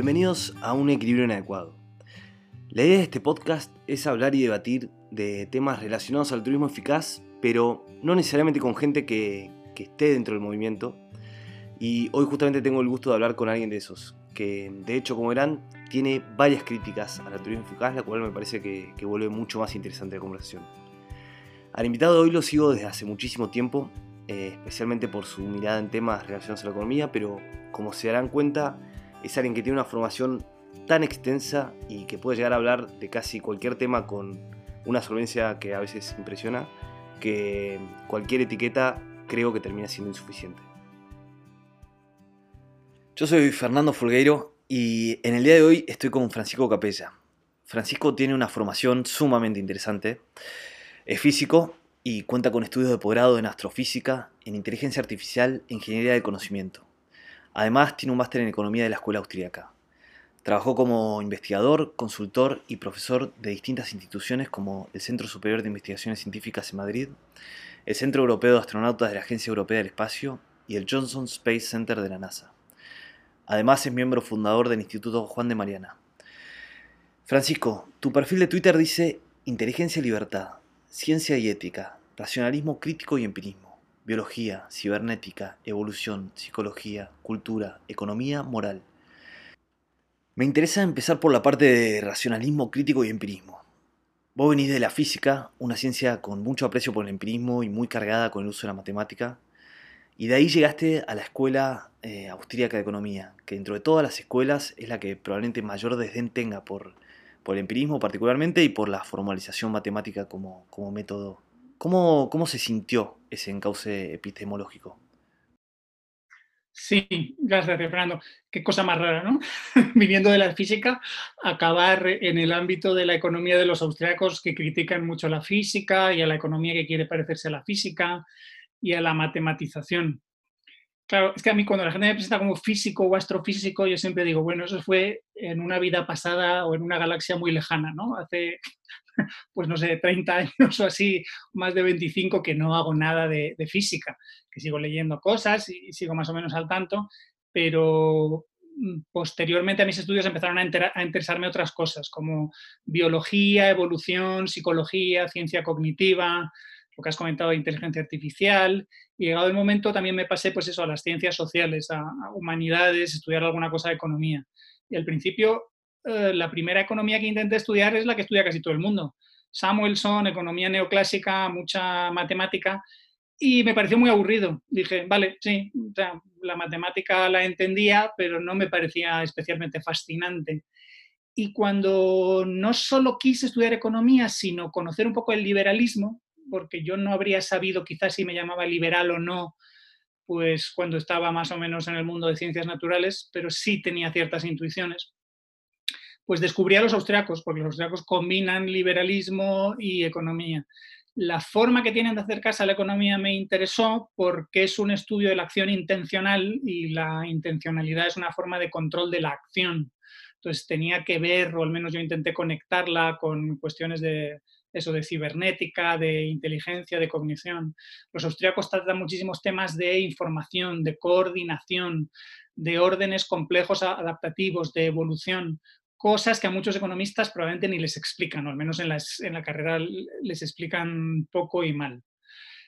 Bienvenidos a Un Equilibrio Inadecuado. La idea de este podcast es hablar y debatir de temas relacionados al turismo eficaz, pero no necesariamente con gente que, esté dentro del movimiento. Y hoy justamente tengo el gusto de hablar con alguien de esos, que de hecho, como verán, tiene varias críticas al turismo eficaz, la cual me parece que, que vuelve mucho más interesante la conversación. Al invitado de hoy lo sigo desde hace muchísimo tiempo, eh, especialmente por su mirada en temas relacionados a la economía, pero como se darán cuenta, es alguien que tiene una formación tan extensa y que puede llegar a hablar de casi cualquier tema con una solvencia que a veces impresiona, que cualquier etiqueta creo que termina siendo insuficiente. Yo soy Fernando Folgueiro y en el día de hoy estoy con Francisco Capella. Francisco tiene una formación sumamente interesante. Es físico y cuenta con estudios de posgrado en astrofísica, en inteligencia artificial e ingeniería del conocimiento. Además, tiene un máster en economía de la Escuela Austríaca. Trabajó como investigador, consultor y profesor de distintas instituciones como el Centro Superior de Investigaciones Científicas en Madrid, el Centro Europeo de Astronautas de la Agencia Europea del Espacio y el Johnson Space Center de la NASA. Además es miembro fundador del Instituto Juan de Mariana. Francisco, tu perfil de Twitter dice Inteligencia y Libertad, Ciencia y Ética, Racionalismo Crítico y Empirismo, Biología, Cibernética, Evolución, Psicología, Cultura, Economía, Moral. Me interesa empezar por la parte de racionalismo crítico y empirismo. Vos venís de la física, una ciencia con mucho aprecio por el empirismo y muy cargada con el uso de la matemática, y de ahí llegaste a la escuela eh, austríaca de economía, que dentro de todas las escuelas es la que probablemente mayor desdén tenga por por el empirismo particularmente y por la formalización matemática como, como método. ¿Cómo, ¿Cómo se sintió ese encauce epistemológico? Sí, gracias, Fernando. Qué cosa más rara, ¿no? Viniendo de la física, acabar en el ámbito de la economía de los austriacos que critican mucho la física y a la economía que quiere parecerse a la física y a la matematización. Claro, es que a mí cuando la gente me presenta como físico o astrofísico, yo siempre digo, bueno, eso fue en una vida pasada o en una galaxia muy lejana, ¿no? Hace, pues no sé, 30 años o así, más de 25 que no hago nada de, física, que sigo leyendo cosas y, sigo más o menos al tanto, pero mm, posteriormente a mis estudios empezaron a, interesarme otras cosas, como biología, evolución, psicología, ciencia cognitiva, lo que has comentado de inteligencia artificial, y llegado el momento también me pasé pues eso, a las ciencias sociales, a, humanidades, estudiar alguna cosa de economía. Y al principio, eh, la primera economía que intenté estudiar es la que estudia casi todo el mundo. Samuelson, economía neoclásica, mucha matemática, y me pareció muy aburrido. Dije, vale, sí, la matemática la entendía, pero no me parecía especialmente fascinante. Y cuando no solo quise estudiar economía, sino conocer un poco el liberalismo, porque yo no habría sabido quizás si me llamaba liberal o no, pues cuando estaba más o menos en el mundo de ciencias naturales, pero sí tenía ciertas intuiciones. Pues descubrí a los austriacos, porque los austriacos combinan liberalismo y economía. La forma que tienen de acercarse a la economía me interesó porque es un estudio de la acción intencional y la intencionalidad es una forma de control de la acción. Entonces tenía que ver, o al menos yo intenté conectarla con cuestiones de, eso de cibernética, de inteligencia, de cognición. Los austríacos tratan muchísimos temas de información, de coordinación, de órdenes complejos adaptativos, de evolución, cosas que a muchos economistas probablemente ni les explican, o al menos en, en la carrera les explican poco y mal.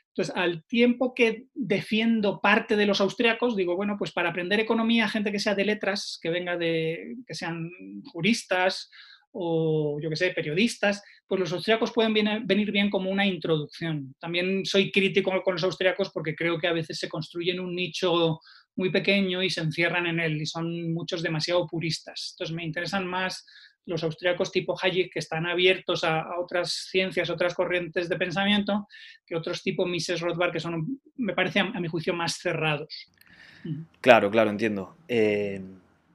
Entonces, al tiempo que defiendo parte de los austriacos, digo, bueno, pues para aprender economía, gente que sea de letras, que venga de, que sean juristas o yo que sé, periodistas, pues los austriacos pueden venir bien como una introducción. También soy crítico con los austriacos porque creo que a veces se construyen un nicho muy pequeño y se encierran en él y son muchos demasiado puristas. Entonces me interesan más los austriacos tipo Hayek que están abiertos a, otras ciencias, otras corrientes de pensamiento, que otros tipo Mises Rothbard que son, me parece a, mi juicio, más cerrados. Claro, claro, entiendo. Eh,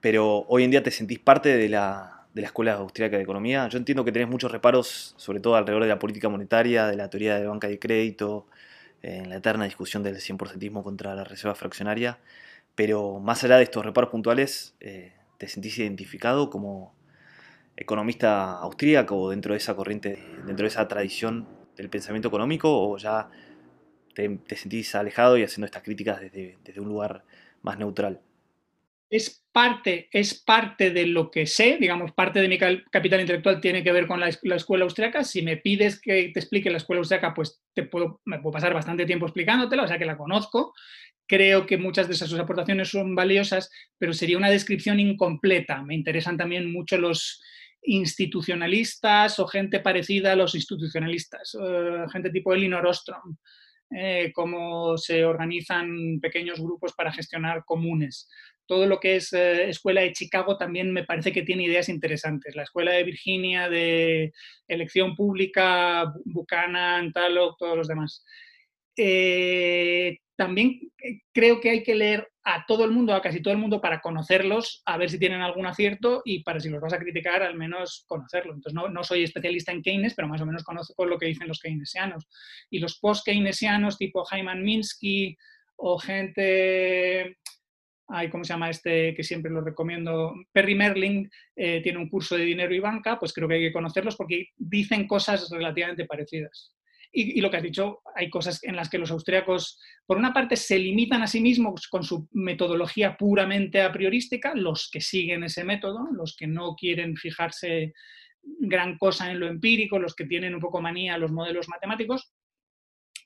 pero hoy en día te sentís parte de la, de la Escuela Austríaca de Economía. Yo entiendo que tenés muchos reparos, sobre todo alrededor de la política monetaria, de la teoría de banca de crédito, en la eterna discusión del 100% contra la reserva fraccionaria, pero más allá de estos reparos puntuales, eh, ¿te sentís identificado como economista austríaco dentro de esa corriente, dentro de esa tradición del pensamiento económico o ya te, sentís alejado y haciendo estas críticas desde, desde un lugar más neutral? es parte, es parte de lo que sé, digamos, parte de mi capital intelectual tiene que ver con la, escuela austriaca. Si me pides que te explique la escuela austriaca, pues te puedo, me puedo pasar bastante tiempo explicándotela, o sea que la conozco. Creo que muchas de esas aportaciones son valiosas, pero sería una descripción incompleta. Me interesan también mucho los institucionalistas o gente parecida a los institucionalistas, eh, gente tipo Elinor Ostrom, eh, cómo se organizan pequeños grupos para gestionar comunes. Todo lo que es eh, Escuela de Chicago también me parece que tiene ideas interesantes. La Escuela de Virginia de elección pública, Buchanan, Talok, todos los demás. Eh, también creo que hay que leer a todo el mundo, a casi todo el mundo, para conocerlos, a ver si tienen algún acierto y para si los vas a criticar, al menos conocerlo. Entonces, no, no soy especialista en Keynes, pero más o menos conozco lo que dicen los keynesianos. Y los post-keynesianos, tipo Hyman Minsky o gente Ay, ¿cómo se llama este que siempre lo recomiendo? Perry Merling eh, tiene un curso de dinero y banca, pues creo que hay que conocerlos porque dicen cosas relativamente parecidas. Y, lo que has dicho, hay cosas en las que los austriacos, por una parte, se limitan a sí mismos con su metodología puramente a priorística, los que siguen ese método, los que no quieren fijarse gran cosa en lo empírico, los que tienen un poco manía a los modelos matemáticos,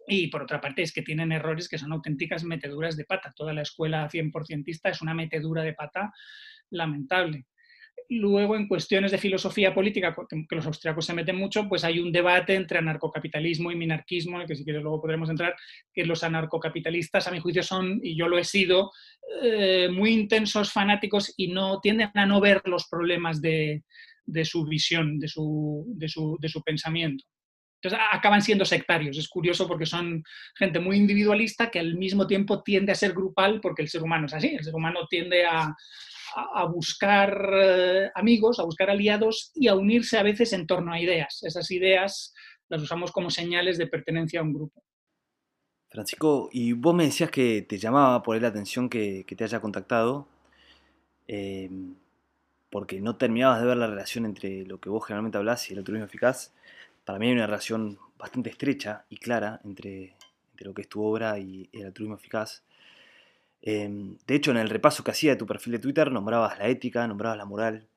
y por otra parte es que tienen errores que son auténticas meteduras de pata. Toda la escuela 100% es una metedura de pata lamentable. Luego, en cuestiones de filosofía política, que los austriacos se meten mucho, pues hay un debate entre anarcocapitalismo y minarquismo, en el que si quieres luego podremos entrar, que los anarcocapitalistas, a mi juicio, son, y yo lo he sido, eh, muy intensos, fanáticos y no tienden a no ver los problemas de, su visión, de su, de su pensamiento. Entonces acaban siendo sectarios. Es curioso porque son gente muy individualista que al mismo tiempo tiende a ser grupal porque el ser humano es así. El ser humano tiende a, a, buscar eh, amigos, a buscar aliados y a unirse a veces en torno a ideas. Esas ideas las usamos como señales de pertenencia a un grupo. Francisco, y vos me decías que te llamaba por la atención que, te haya contactado, eh, porque no terminabas de ver la relación entre lo que vos generalmente hablas y el altruismo eficaz. Para mí hay una relación bastante estrecha y clara entre, entre lo que es tu obra y el altruismo eficaz. Em, de hecho, en el repaso que hacía de tu perfil de Twitter, nombrabas la ética, nombrabas la moral.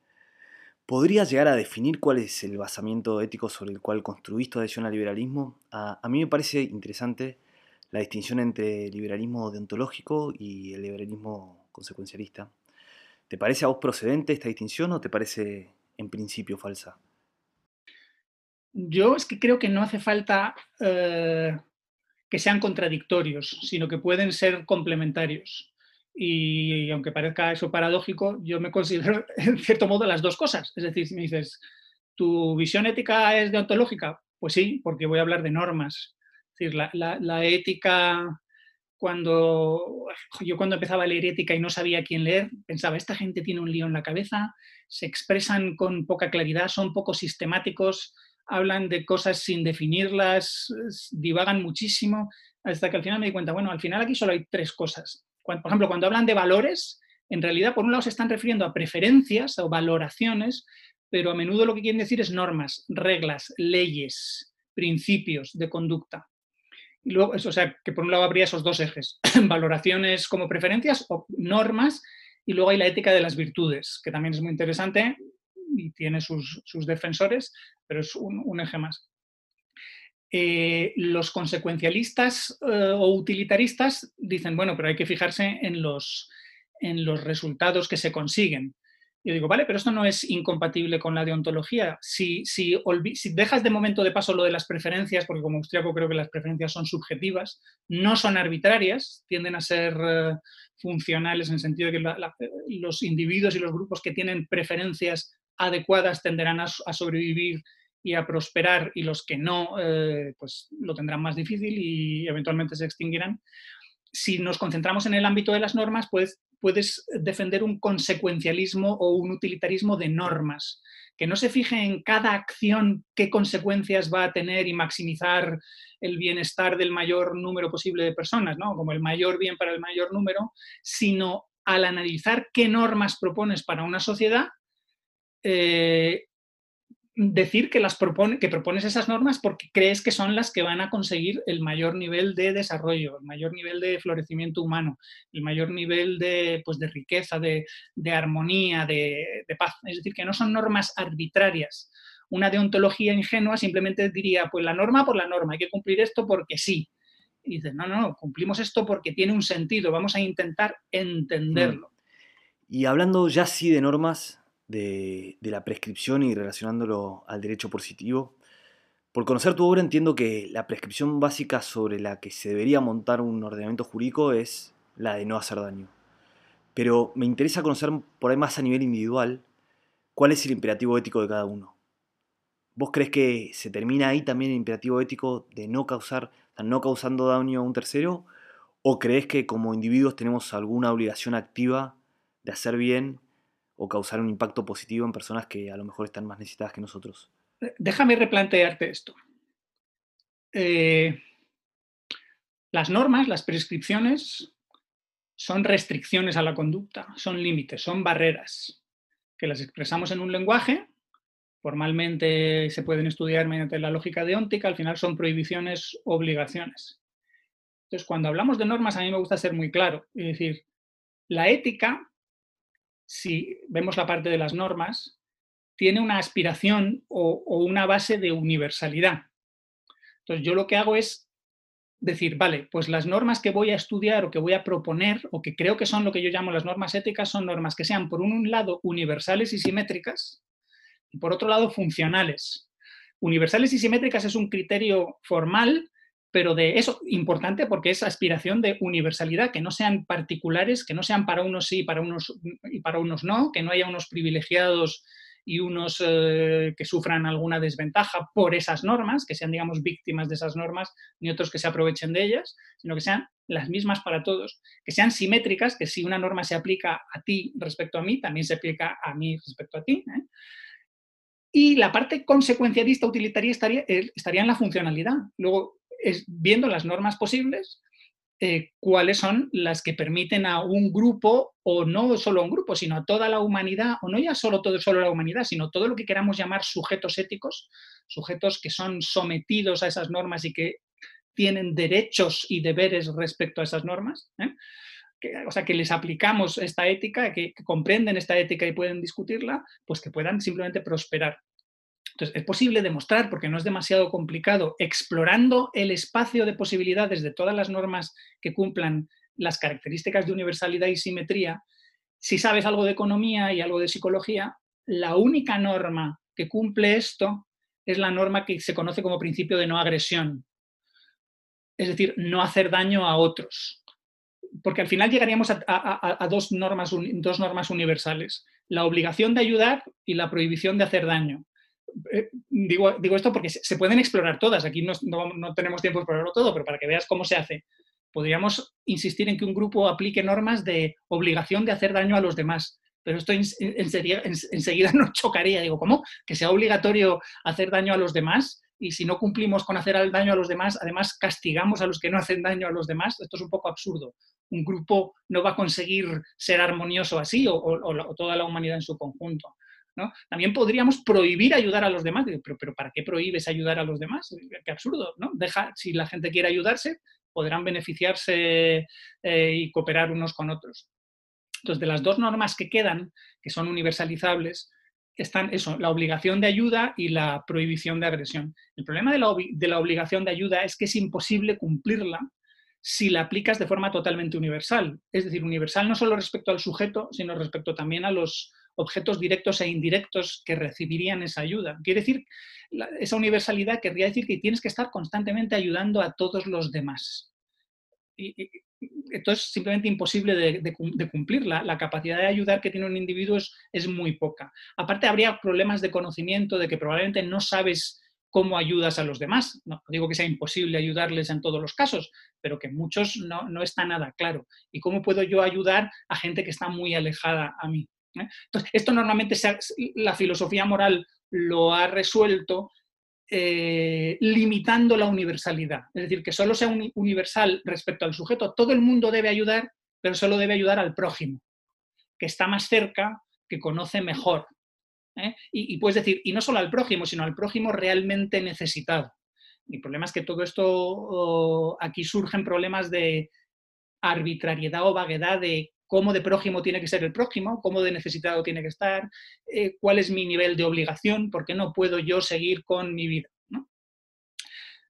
¿Podrías llegar a definir cuál es el basamiento ético sobre el cual construís tu adhesión al liberalismo? A, mí me parece interesante la distinción entre liberalismo deontológico y el liberalismo consecuencialista. ¿Te parece a vos procedente esta distinción o te parece en principio falsa? Yo es que creo que no hace falta eh, que sean contradictorios, sino que pueden ser complementarios. Y, aunque parezca eso paradójico, yo me considero en cierto modo las dos cosas. Es decir, si me dices, ¿tu visión ética es deontológica? Pues sí, porque voy a hablar de normas. Es decir, la, ética, cuando yo cuando empezaba a leer ética y no sabía quién leer, pensaba, esta gente tiene un lío en la cabeza, se expresan con poca claridad, son poco sistemáticos, hablan de cosas sin definirlas, divagan muchísimo, hasta que al final me di cuenta, bueno, al final aquí solo hay tres cosas. por ejemplo, cuando hablan de valores, en realidad por un lado se están refiriendo a preferencias o valoraciones, pero a menudo lo que quieren decir es normas, reglas, leyes, principios de conducta. Y luego, o sea, que por un lado habría esos dos ejes, valoraciones como preferencias o normas, y luego hay la ética de las virtudes, que también es muy interesante, y tiene sus, defensores, pero es un, eje más. Eh, los consecuencialistas eh, o utilitaristas dicen, bueno, pero hay que fijarse en los, en los resultados que se consiguen. Yo digo, vale, pero esto no es incompatible con la deontología. Si, si, si, dejas de momento de paso lo de las preferencias, porque como austriaco creo que las preferencias son subjetivas, no son arbitrarias, tienden a ser eh, funcionales en el sentido de que los individuos y los grupos que tienen preferencias adecuadas tenderán a, sobrevivir y a prosperar y los que no, eh, pues lo tendrán más difícil y eventualmente se extinguirán. Si nos concentramos en el ámbito de las normas, pues puedes defender un consecuencialismo o un utilitarismo de normas, que no se fije en cada acción qué consecuencias va a tener y maximizar el bienestar del mayor número posible de personas, ¿no? como el mayor bien para el mayor número, sino al analizar qué normas propones para una sociedad, eh, decir que, las propone, que propones esas normas porque crees que son las que van a conseguir el mayor nivel de desarrollo, el mayor nivel de florecimiento humano, el mayor nivel de, pues, de riqueza, de, armonía, de, paz. Es decir, que no son normas arbitrarias. Una deontología ingenua simplemente diría, pues la norma por la norma, hay que cumplir esto porque sí. Y dices, no, no, cumplimos esto porque tiene un sentido, vamos a intentar entenderlo. Mm. Y hablando ya sí de normas, de, la prescripción y relacionándolo al derecho positivo. Por conocer tu obra entiendo que la prescripción básica sobre la que se debería montar un ordenamiento jurídico es la de no hacer daño. Pero me interesa conocer por ahí más a nivel individual cuál es el imperativo ético de cada uno. ¿Vos crees que se termina ahí también el imperativo ético de no causar, no causando daño a un tercero? ¿O crees que como individuos tenemos alguna obligación activa de hacer bien o causar un impacto positivo en personas que a lo mejor están más necesitadas que nosotros. Déjame replantearte esto. Eh, las normas, las prescripciones, son restricciones a la conducta, son límites, son barreras, que las expresamos en un lenguaje, formalmente se pueden estudiar mediante la lógica deóntica, al final son prohibiciones, obligaciones. Entonces, cuando hablamos de normas, a mí me gusta ser muy claro, es decir, la ética si vemos la parte de las normas, tiene una aspiración o, una base de universalidad. Entonces yo lo que hago es decir, vale, pues las normas que voy a estudiar o que voy a proponer o que creo que son lo que yo llamo las normas éticas son normas que sean por un lado universales y simétricas y por otro lado funcionales. Universales y simétricas es un criterio formal pero de eso, importante porque es aspiración de universalidad, que no sean particulares, que no sean para unos sí para unos, y para unos no, que no haya unos privilegiados y unos eh, que sufran alguna desventaja por esas normas, que sean, digamos, víctimas de esas normas, ni otros que se aprovechen de ellas, sino que sean las mismas para todos, que sean simétricas, que si una norma se aplica a ti respecto a mí, también se aplica a mí respecto a ti. ¿eh? Y la parte consecuencialista utilitaria estaría, eh, estaría en la funcionalidad. Luego, es viendo las normas posibles, eh, cuáles son las que permiten a un grupo, o no solo a un grupo, sino a toda la humanidad, o no ya solo todo solo la humanidad, sino todo lo que queramos llamar sujetos éticos, sujetos que son sometidos a esas normas y que tienen derechos y deberes respecto a esas normas. ¿eh? o sea, que les aplicamos esta ética, que, comprenden esta ética y pueden discutirla, pues que puedan simplemente prosperar. Entonces, es posible demostrar, porque no es demasiado complicado, explorando el espacio de posibilidades de todas las normas que cumplan las características de universalidad y simetría, si sabes algo de economía y algo de psicología, la única norma que cumple esto es la norma que se conoce como principio de no agresión. Es decir, no hacer daño a otros. Porque al final llegaríamos a, dos, normas, dos normas universales, la obligación de ayudar y la prohibición de hacer daño. Eh, digo, digo esto porque se, pueden explorar todas, aquí no, no, tenemos tiempo de explorarlo todo, pero para que veas cómo se hace, podríamos insistir en que un grupo aplique normas de obligación de hacer daño a los demás. Pero esto enseguida, enseguida nos chocaría. Digo, ¿cómo? Que sea obligatorio hacer daño a los demás y si no cumplimos con hacer daño a los demás, además castigamos a los que no hacen daño a los demás. Esto es un poco absurdo. Un grupo no va a conseguir ser armonioso así o toda la humanidad en su conjunto. También podríamos prohibir ayudar a los demás, pero, pero ¿para qué prohíbes ayudar a los demás? Qué absurdo, ¿no? Deja, si la gente quiere ayudarse, podrán beneficiarse eh, y cooperar unos con otros. Entonces, de las dos normas que quedan, que son universalizables, están eso, la obligación de ayuda y la prohibición de agresión. El problema de la, de la obligación de ayuda es que es imposible cumplirla si la aplicas de forma totalmente universal. Es decir, universal no solo respecto al sujeto, sino respecto también a los, objetos directos e indirectos que recibirían esa ayuda. Quiere decir, esa universalidad querría decir que tienes que estar constantemente ayudando a todos los demás. Y, esto es simplemente imposible de, cumplir. La, capacidad de ayudar que tiene un individuo es, muy poca. Aparte, habría problemas de conocimiento de que probablemente no sabes cómo ayudas a los demás. No digo que sea imposible ayudarles en todos los casos, pero que muchos no, no está nada claro. ¿Y cómo puedo yo ayudar a gente que está muy alejada a mí? ¿Eh? Entonces, esto normalmente la filosofía moral lo ha resuelto eh, limitando la universalidad. Es decir, que solo sea universal respecto al sujeto. Todo el mundo debe ayudar, pero solo debe ayudar al prójimo, que está más cerca, que conoce mejor. ¿eh? Y, puedes decir, y no solo al prójimo, sino al prójimo realmente necesitado. Mi problema es que todo esto, aquí surgen problemas de arbitrariedad o vaguedad de cómo de prójimo tiene que ser el prójimo, cómo de necesitado tiene que estar, eh, cuál es mi nivel de obligación, por qué no puedo yo seguir con mi vida.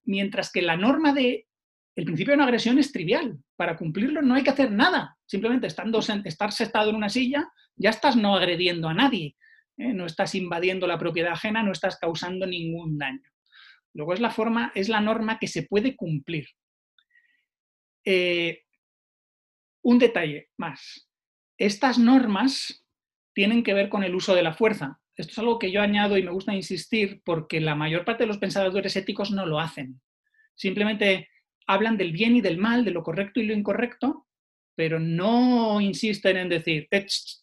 Mientras que la norma de el principio de una agresión es trivial. Para cumplirlo no hay que hacer nada. Simplemente estando, estar sentado en una silla, ya estás no agrediendo a nadie. ¿eh? No estás invadiendo la propiedad ajena, no estás causando ningún daño. Luego es la forma, es la norma que se puede cumplir. Eh, un detalle más. Estas normas tienen que ver con el uso de la fuerza. Esto es algo que yo añado y me gusta insistir porque la mayor parte de los pensadores éticos no lo hacen. Simplemente hablan del bien y del mal, de lo correcto y lo incorrecto, pero no insisten en decir,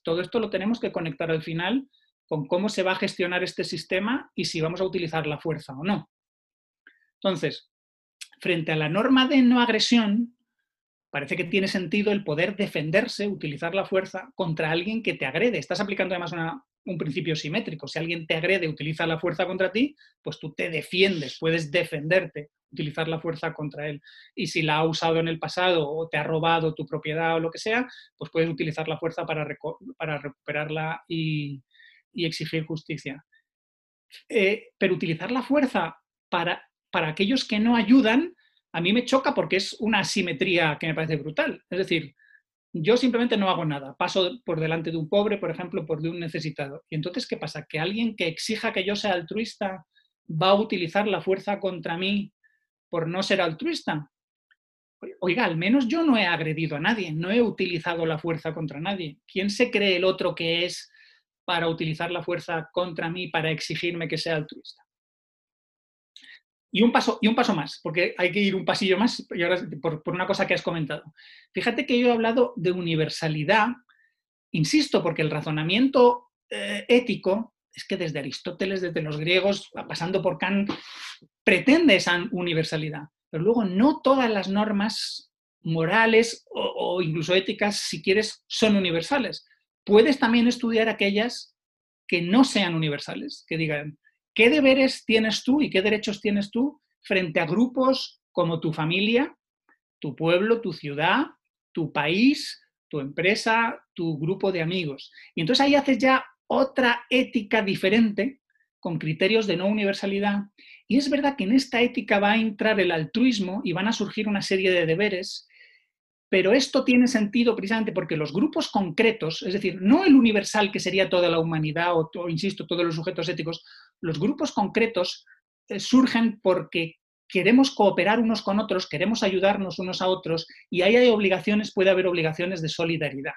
todo esto lo tenemos que conectar al final con cómo se va a gestionar este sistema y si vamos a utilizar la fuerza o no. Entonces, frente a la norma de no agresión, parece que tiene sentido el poder defenderse, utilizar la fuerza contra alguien que te agrede. Estás aplicando además un principio simétrico. Si alguien te agrede, utiliza la fuerza contra ti, pues tú te defiendes, puedes defenderte utilizar la fuerza contra él. Y si la ha usado en el pasado o te ha robado tu propiedad o lo que sea, pues puedes utilizar la fuerza para, para recuperarla y, exigir justicia. Eh, pero utilizar la fuerza para, para aquellos que no ayudan, a mí me choca porque es una asimetría que me parece brutal. Es decir, yo simplemente no hago nada, paso por delante de un pobre, por ejemplo, por de un necesitado. Y entonces, ¿qué pasa? Que alguien que exija que yo sea altruista va a utilizar la fuerza contra mí por no ser altruista. Oiga, al menos yo no he agredido a nadie, no he utilizado la fuerza contra nadie. ¿Quién se cree el otro que es para utilizar la fuerza contra mí, para exigirme que sea altruista? Y un paso, y un paso más, porque hay que ir un pasillo más y ahora, por, una cosa que has comentado. Fíjate que yo he hablado de universalidad, insisto, porque el razonamiento eh, ético es que desde Aristóteles, desde los griegos, pasando por Kant, pretende esa universalidad. Pero luego no todas las normas morales o, incluso éticas, si quieres, son universales. Puedes también estudiar aquellas que no sean universales, que digan, ¿qué deberes tienes tú y qué derechos tienes tú frente a grupos como tu familia, tu pueblo, tu ciudad, tu país, tu empresa, tu grupo de amigos? Y entonces ahí haces ya otra ética diferente con criterios de no universalidad. Y es verdad que en esta ética va a entrar el altruismo y van a surgir una serie de deberes, pero esto tiene sentido precisamente porque los grupos concretos, es decir, no el universal que sería toda la humanidad o, insisto, todos los sujetos éticos, los grupos concretos eh, surgen porque queremos cooperar unos con otros, queremos ayudarnos unos a otros y ahí hay obligaciones, puede haber obligaciones de solidaridad.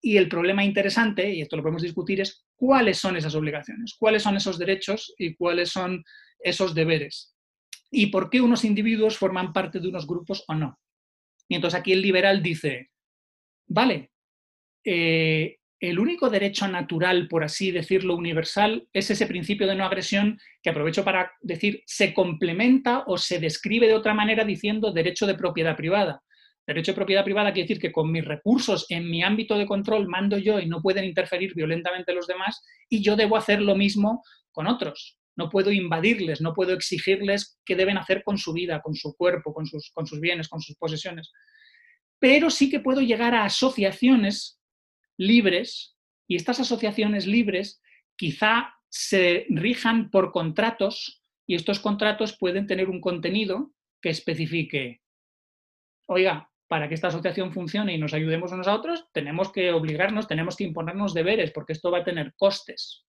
Y el problema interesante, y esto lo podemos discutir, es cuáles son esas obligaciones, cuáles son esos derechos y cuáles son esos deberes. Y por qué unos individuos forman parte de unos grupos o no. Y entonces aquí el liberal dice, vale, eh, el único derecho natural, por así decirlo, universal, es ese principio de no agresión que aprovecho para decir se complementa o se describe de otra manera diciendo derecho de propiedad privada. Derecho de propiedad privada quiere decir que con mis recursos en mi ámbito de control mando yo y no pueden interferir violentamente los demás y yo debo hacer lo mismo con otros. No puedo invadirles, no puedo exigirles qué deben hacer con su vida, con su cuerpo, con sus, bienes, con sus posesiones. Pero sí que puedo llegar a asociaciones libres y estas asociaciones libres quizá se rijan por contratos y estos contratos pueden tener un contenido que especifique, oiga, para que esta asociación funcione y nos ayudemos unos a otros, tenemos que obligarnos, tenemos que imponernos deberes, porque esto va a tener costes.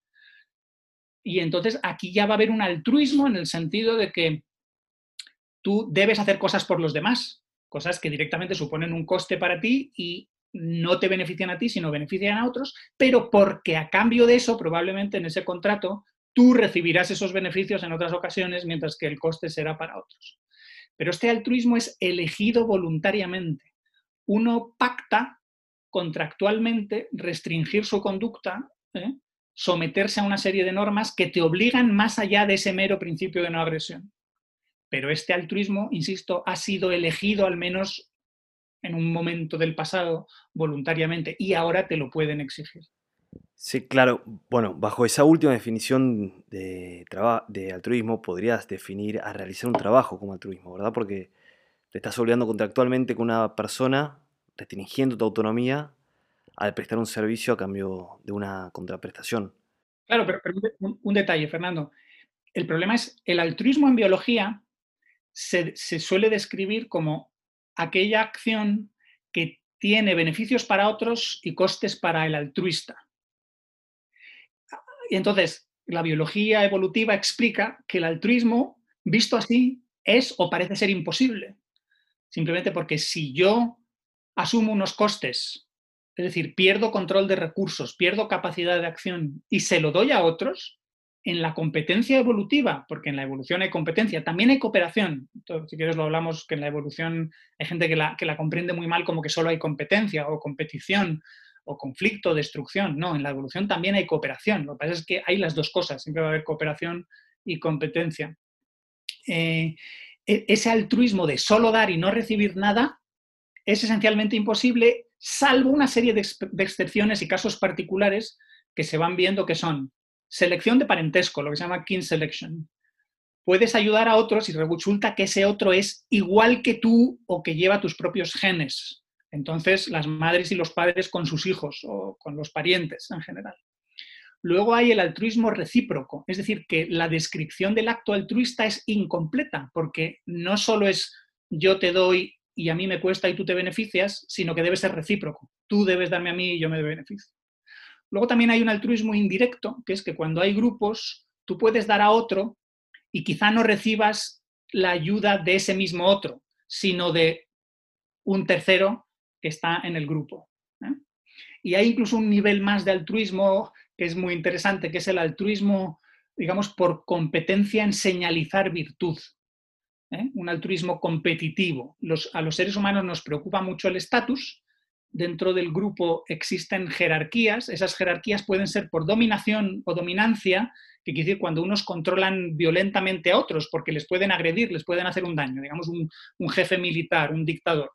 Y entonces aquí ya va a haber un altruismo en el sentido de que tú debes hacer cosas por los demás, cosas que directamente suponen un coste para ti y no te benefician a ti, sino benefician a otros, pero porque a cambio de eso, probablemente en ese contrato, tú recibirás esos beneficios en otras ocasiones, mientras que el coste será para otros. Pero este altruismo es elegido voluntariamente. Uno pacta contractualmente restringir su conducta, ¿eh? Someterse a una serie de normas que te obligan más allá de ese mero principio de no agresión. Pero este altruismo, insisto, ha sido elegido al menos en un momento del pasado voluntariamente y ahora te lo pueden exigir. Sí, claro. Bueno, bajo esa última definición de, de altruismo podrías definir a realizar un trabajo como altruismo, ¿verdad? Porque te estás obligando contractualmente con una persona, restringiendo tu autonomía al prestar un servicio a cambio de una contraprestación. Claro, pero, un, detalle, Fernando. El problema es el altruismo en biología se, se suele describir como aquella acción que tiene beneficios para otros y costes para el altruista. Y entonces, la biología evolutiva explica que el altruismo, visto así, es o parece ser imposible. Simplemente porque si yo asumo unos costes, es decir, pierdo control de recursos, pierdo capacidad de acción y se lo doy a otros, en la competencia evolutiva, porque en la evolución hay competencia, también hay cooperación. si quieres lo hablamos, que en la evolución hay gente que la, que la comprende muy mal como que solo hay competencia o competición o conflicto, destrucción. No, en la evolución también hay cooperación. Lo que pasa es que hay las dos cosas, siempre va a haber cooperación y competencia. Eh, e, ese altruismo de solo dar y no recibir nada es esencialmente imposible, salvo una serie de, excepciones y casos particulares que se van viendo que son selección de parentesco, lo que se llama kin selection. Puedes ayudar a otros y resulta que ese otro es igual que tú o que lleva tus propios genes. Entonces, las madres y los padres con sus hijos o con los parientes en general. Luego hay el altruismo recíproco, es decir, que la descripción del acto altruista es incompleta, porque no solo es yo te doy y a mí me cuesta y tú te beneficias, sino que debe ser recíproco. Tú debes darme a mí y yo me beneficio. Luego también hay un altruismo indirecto, que es que cuando hay grupos, tú puedes dar a otro y quizá no recibas la ayuda de ese mismo otro, sino de un tercero que está en el grupo. ¿eh? Y hay incluso un nivel más de altruismo que es muy interesante, que es el altruismo, digamos, por competencia en señalizar virtud. ¿Eh? Un altruismo competitivo. a los seres humanos nos preocupa mucho el estatus. Dentro del grupo existen jerarquías. Esas jerarquías pueden ser por dominación o dominancia, que quiere decir cuando unos controlan violentamente a otros porque les pueden agredir, les pueden hacer un daño. Digamos, un jefe militar, un dictador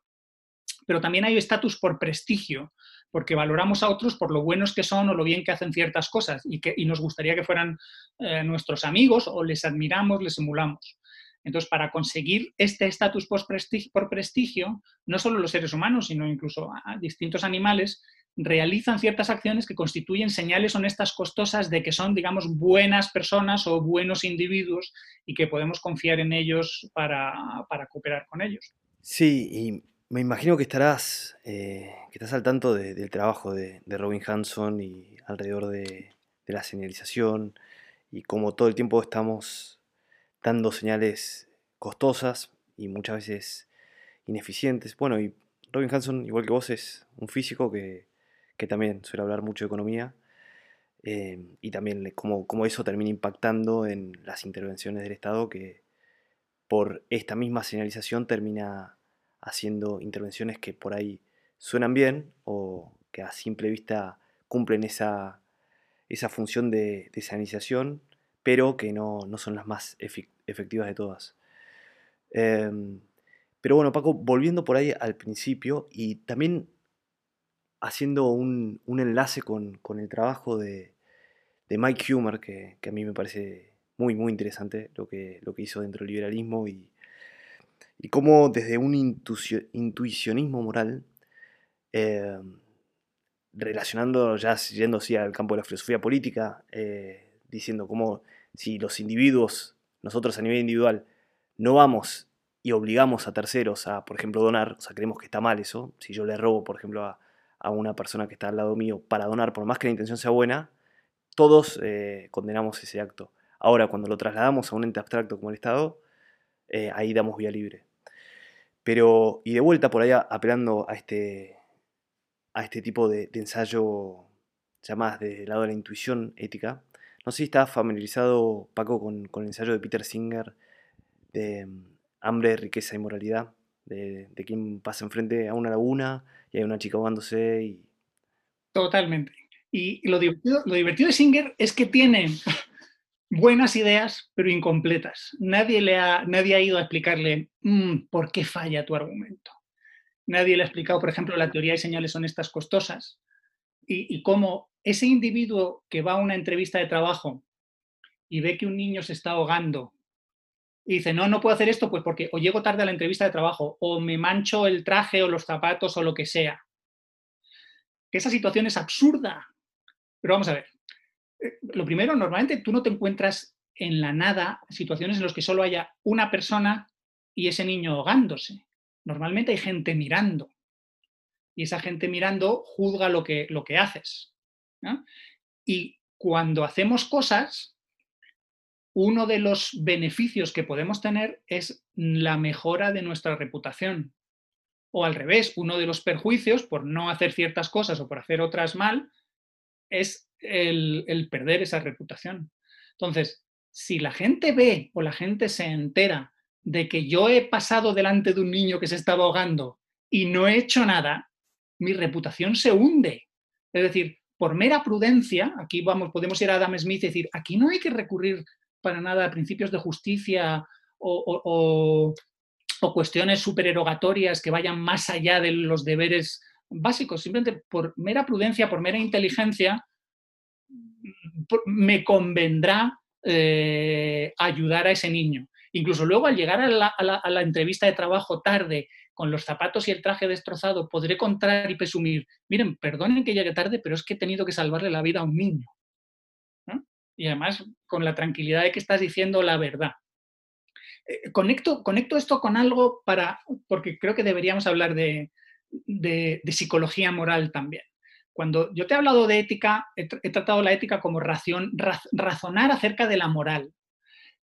pero también hay estatus por prestigio, porque valoramos a otros por lo buenos que son o lo bien que hacen ciertas cosas y, que, nos gustaría que fueran eh, nuestros amigos o les admiramos, les emulamos. Entonces, para conseguir este estatus por prestigio, no solo los seres humanos, sino incluso distintos animales, realizan ciertas acciones que constituyen señales honestas costosas de que son, digamos, buenas personas o buenos individuos y que podemos confiar en ellos para, para cooperar con ellos. Sí, y me imagino que estarás, eh, que estás al tanto del trabajo de, Robin Hanson y alrededor de, la señalización y como todo el tiempo estamos dando señales costosas y muchas veces ineficientes. Bueno, y Robin Hanson, igual que vos, es un físico que, también suele hablar mucho de economía eh, y también cómo, eso termina impactando en las intervenciones del Estado que por esta misma señalización termina haciendo intervenciones que por ahí suenan bien o que a simple vista cumplen esa, esa función de, de pero que no, son las más efectivas de todas. Em, pero bueno, Paco, volviendo por ahí al principio y también haciendo un, enlace con, el trabajo de, Mike Humer, que, que, a mí me parece muy, muy interesante lo que, lo que hizo dentro del liberalismo y, y cómo desde un intuicionismo moral, eh, relacionando, ya yendo así al campo de la filosofía política, eh, diciendo cómo si los individuos, nosotros a nivel individual, no vamos y obligamos a terceros a, por ejemplo, donar, o sea, creemos que está mal eso, si yo le robo, por ejemplo, a, una persona que está al lado mío para donar, por más que la intención sea buena, todos eh, condenamos ese acto. Ahora, cuando lo trasladamos a un ente abstracto como el Estado, ahí damos vía libre. Pero, y de vuelta por allá, apelando a este, a este tipo de, ensayo, ya más desde el lado de la intuición ética, no sé si está familiarizado, Paco, con, el ensayo de Peter Singer de mm, Hambre, Riqueza y Moralidad, de, de quien pasa enfrente a una laguna y hay una chica ahogándose. Y... Totalmente. Y lo divertido, lo divertido de Singer es que tiene buenas ideas, pero incompletas. Nadie, le ha, nadie ha ido a explicarle mm, por qué falla tu argumento. Nadie le ha explicado, por ejemplo, la teoría de señales honestas costosas y, cómo ese individuo que va a una entrevista de trabajo y ve que un niño se está ahogando y dice, no, no puedo hacer esto, pues porque o llego tarde a la entrevista de trabajo, o me mancho el traje o los zapatos o lo que sea. Esa situación es absurda. Pero vamos a ver. Eh, lo primero, normalmente tú no te encuentras en la nada situaciones en las que solo haya una persona y ese niño ahogándose. Normalmente hay gente mirando. Y esa gente mirando juzga lo que, lo que haces. Y cuando hacemos cosas, uno de los beneficios que podemos tener es la mejora de nuestra reputación. O al revés, uno de los perjuicios por no hacer ciertas cosas o por hacer otras mal es el, perder esa reputación. Entonces, si la gente ve o la gente se entera de que yo he pasado delante de un niño que se estaba ahogando y no he hecho nada, mi reputación se hunde. Es decir, por mera prudencia, aquí vamos, podemos ir a Adam Smith y decir, aquí no hay que recurrir para nada principios de justicia o, cuestiones supererogatorias que vayan más allá de los deberes básicos. Simplemente por mera prudencia, por mera inteligencia, me convendrá eh, ayudar a ese niño. Incluso luego al llegar a la, entrevista de trabajo tarde, con los zapatos y el traje destrozado, podré contar y presumir, miren, perdonen que llegue tarde, pero es que he tenido que salvarle la vida a un niño y además con la tranquilidad de que estás diciendo la verdad. Eh, conecto, conecto esto con algo para, porque creo que deberíamos hablar de, psicología moral también. Cuando yo te he hablado de ética, he, tratado la ética como ración, razonar acerca de la moral,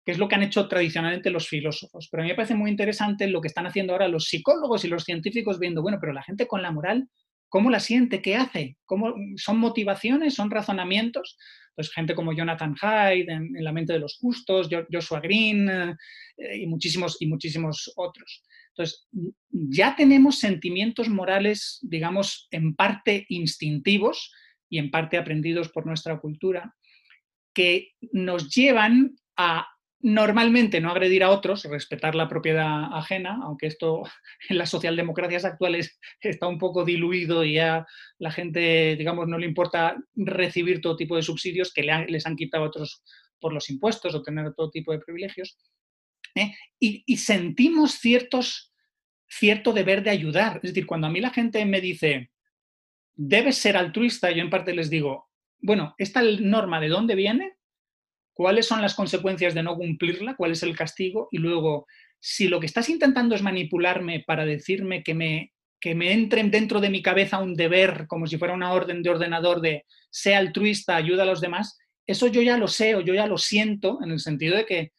que es lo que han hecho tradicionalmente los filósofos. Pero a mí me parece muy interesante lo que están haciendo ahora los psicólogos y los científicos viendo, bueno, pero la gente con la moral, ¿cómo la siente? ¿Qué hace? ¿Cómo, ¿Son motivaciones? ¿Son razonamientos? pues gente como Jonathan Hyde en, La mente de los justos, Joshua Green eh, y, muchísimos, y muchísimos otros. Entonces, ya tenemos sentimientos morales, digamos, en parte instintivos y en parte aprendidos por nuestra cultura, que nos llevan a Normalmente no agredir a otros, respetar la propiedad ajena, aunque esto en las socialdemocracias actuales está un poco diluido y ya la gente, digamos, no le importa recibir todo tipo de subsidios que les han quitado a otros por los impuestos o tener todo tipo de privilegios. ¿eh? Y, sentimos ciertos, cierto deber de ayudar. Es decir, cuando a mí la gente me dice, debes ser altruista, yo en parte les digo, bueno, ¿esta norma de dónde viene? Cuáles son las consecuencias de no cumplirla, cuál es el castigo y luego, si lo que estás intentando es manipularme para decirme que me, que me entre dentro de mi cabeza un deber, como si fuera una orden de ordenador de sea altruista, ayuda a los demás, eso yo ya lo sé o yo ya lo siento en el sentido de que,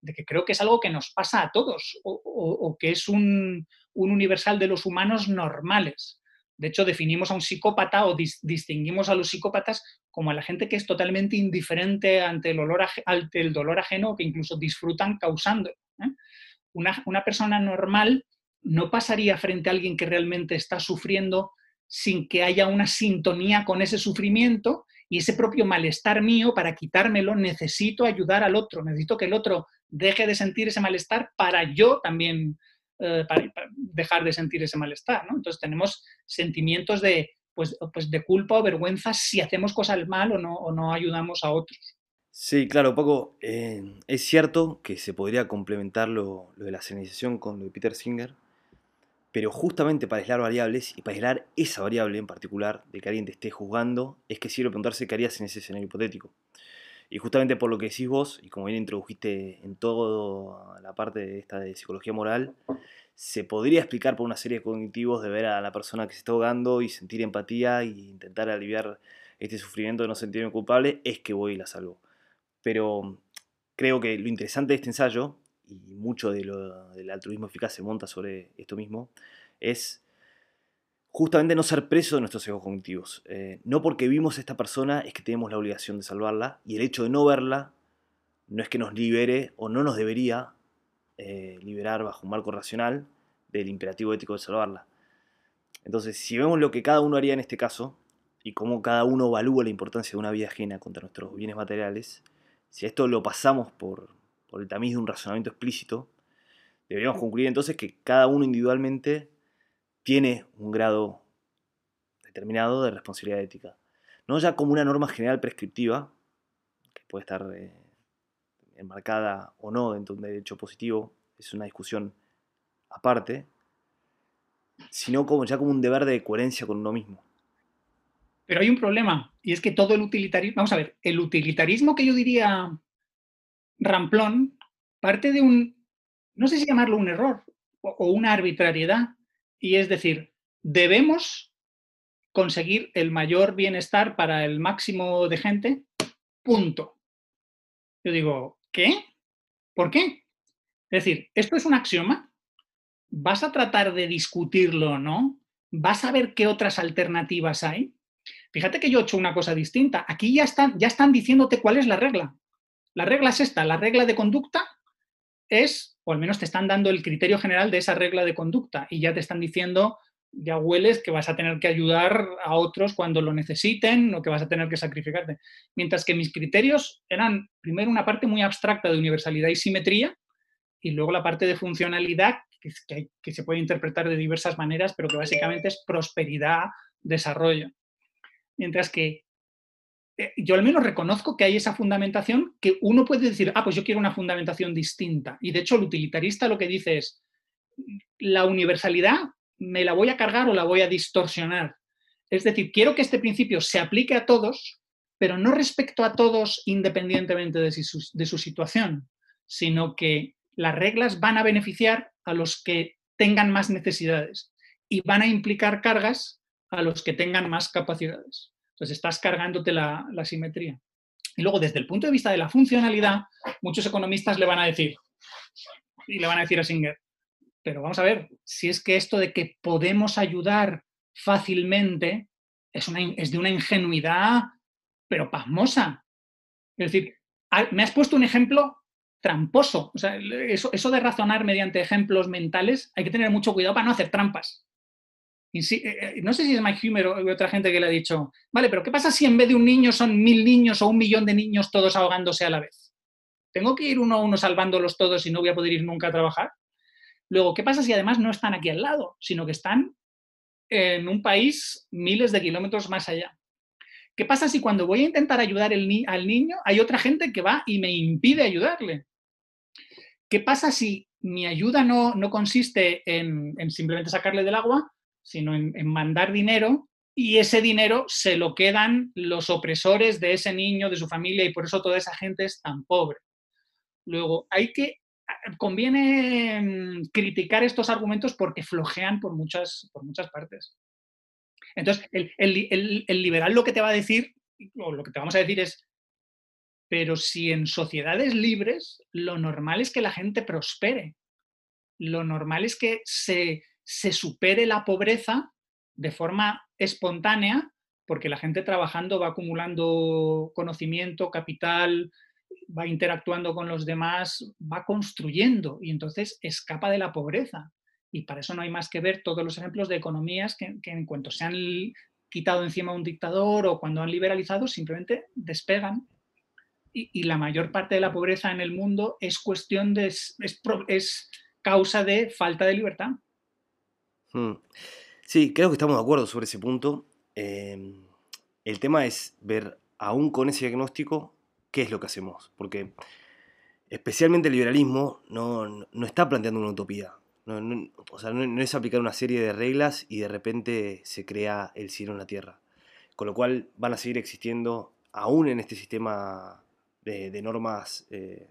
de que creo que es algo que nos pasa a todos o, que es un, un universal de los humanos normales. De hecho, definimos a un psicópata o distinguimos a los psicópatas como a la gente que es totalmente indiferente ante el, olor ante el dolor ajeno o que incluso disfrutan causando. ¿eh? Una, una persona normal no pasaría frente a alguien que realmente está sufriendo sin que haya una sintonía con ese sufrimiento y ese propio malestar mío, para quitármelo, necesito ayudar al otro, necesito que el otro deje de sentir ese malestar para yo también eh, para, dejar de sentir ese malestar. Entonces tenemos sentimientos de, pues, pues, de culpa o vergüenza si hacemos cosas mal o no, o no ayudamos a otros. Sí, claro, Paco, eh, es cierto que se podría complementar lo, de la señalización con lo de Peter Singer, pero justamente para aislar variables y para aislar esa variable en particular de que alguien te esté juzgando, es que sirve preguntarse qué harías en ese escenario hipotético. Y justamente por lo que decís vos, y como bien introdujiste en toda la parte de esta de psicología moral, se podría explicar por una serie de cognitivos de ver a la persona que se está ahogando y sentir empatía e intentar aliviar este sufrimiento de no sentirme culpable, es que voy y la salvo. Pero creo que lo interesante de este ensayo, y mucho de lo, del altruismo eficaz se monta sobre esto mismo, es justamente no ser preso de nuestros egos cognitivos. Eh, no porque vimos a esta persona es que tenemos la obligación de salvarla y el hecho de no verla no es que nos libere o no nos debería eh, liberar bajo un marco racional del imperativo ético de salvarla. Entonces, si vemos lo que cada uno haría en este caso y cómo cada uno evalúa la importancia de una vida ajena contra nuestros bienes materiales, si esto lo pasamos por, por el tamiz de un razonamiento explícito, deberíamos concluir entonces que cada uno individualmente tiene un grado determinado de responsabilidad ética. no ya como una norma general prescriptiva, que puede estar eh, enmarcada o no dentro de un derecho positivo, es una discusión aparte, sino como ya como un deber de coherencia con uno mismo. Pero hay un problema, y es que todo el utilitarismo, vamos a ver, el utilitarismo que yo diría ramplón parte de un, no sé si llamarlo un error o una arbitrariedad, y es decir, debemos conseguir el mayor bienestar para el máximo de gente, punto. Yo digo, ¿qué? ¿Por qué? Es decir, ¿esto es un axioma? ¿Vas a tratar de discutirlo o no? ¿Vas a ver qué otras alternativas hay? Fíjate que yo he hecho una cosa distinta. Aquí ya están, ya están diciéndote cuál es la regla. La regla es esta, la regla de conducta es, o al menos te están dando el criterio general de esa regla de conducta y ya te están diciendo, ya hueles que vas a tener que ayudar a otros cuando lo necesiten o que vas a tener que sacrificarte. Mientras que mis criterios eran primero una parte muy abstracta de universalidad y simetría y luego la parte de funcionalidad que, que se puede interpretar de diversas maneras, pero que básicamente es prosperidad, desarrollo. Mientras que eh, yo al menos reconozco que hay esa fundamentación que uno puede decir, ah, pues yo quiero una fundamentación distinta. Y de hecho el utilitarista lo que dice es, la universalidad me la voy a cargar o la voy a distorsionar. Es decir, quiero que este principio se aplique a todos, pero no respecto a todos independientemente de su, situación, sino que las reglas van a beneficiar a los que tengan más necesidades y van a implicar cargas a los que tengan más capacidades. Entonces estás cargándote la, simetría. Y luego, desde el punto de vista de la funcionalidad, muchos economistas le van a decir, y le van a decir a Singer, pero vamos a ver, si es que esto de que podemos ayudar fácilmente es, de una ingenuidad, pero pasmosa. Es decir, me has puesto un ejemplo tramposo. O sea, eso, de razonar mediante ejemplos mentales, hay que tener mucho cuidado para no hacer trampas. Eh, eh, no sé si es Mike Humer o otra gente que le ha dicho, vale, pero ¿qué pasa si en vez de un niño son mil niños o un millón de niños todos ahogándose a la vez? ¿Tengo que ir uno a uno salvándolos todos y no voy a poder ir nunca a trabajar? Luego, ¿qué pasa si además no están aquí al lado, sino que están en un país miles de kilómetros más allá? ¿Qué pasa si cuando voy a intentar ayudar al niño hay otra gente que va y me impide ayudarle? ¿Qué pasa si mi ayuda no, consiste en simplemente sacarle del agua, sino en, mandar dinero y ese dinero se lo quedan los opresores de ese niño, de su familia, y por eso toda esa gente es tan pobre. Luego, hay que, conviene mm, criticar estos argumentos porque flojean por muchas, por muchas partes. Entonces, el, el, liberal lo que te va a decir, o lo que te vamos a decir es, pero si en sociedades libres lo normal es que la gente prospere, lo normal es que se, se supere la pobreza de forma espontánea, porque la gente trabajando va acumulando conocimiento, capital, va interactuando con los demás, va construyendo y entonces escapa de la pobreza. Y para eso no hay más que ver todos los ejemplos de economías que, en cuanto se han quitado encima un dictador o cuando han liberalizado, simplemente despegan. Y, la mayor parte de la pobreza en el mundo es cuestión de, es causa de falta de libertad. Mm. Sí, creo que estamos de acuerdo sobre ese punto. Em, el tema es ver, aún con ese diagnóstico, qué es lo que hacemos. Porque especialmente el liberalismo no, está planteando una utopía. No, o sea, no, es aplicar una serie de reglas y de repente se crea el cielo en la tierra. Con lo cual van a seguir existiendo, aún en este sistema de, normas eh,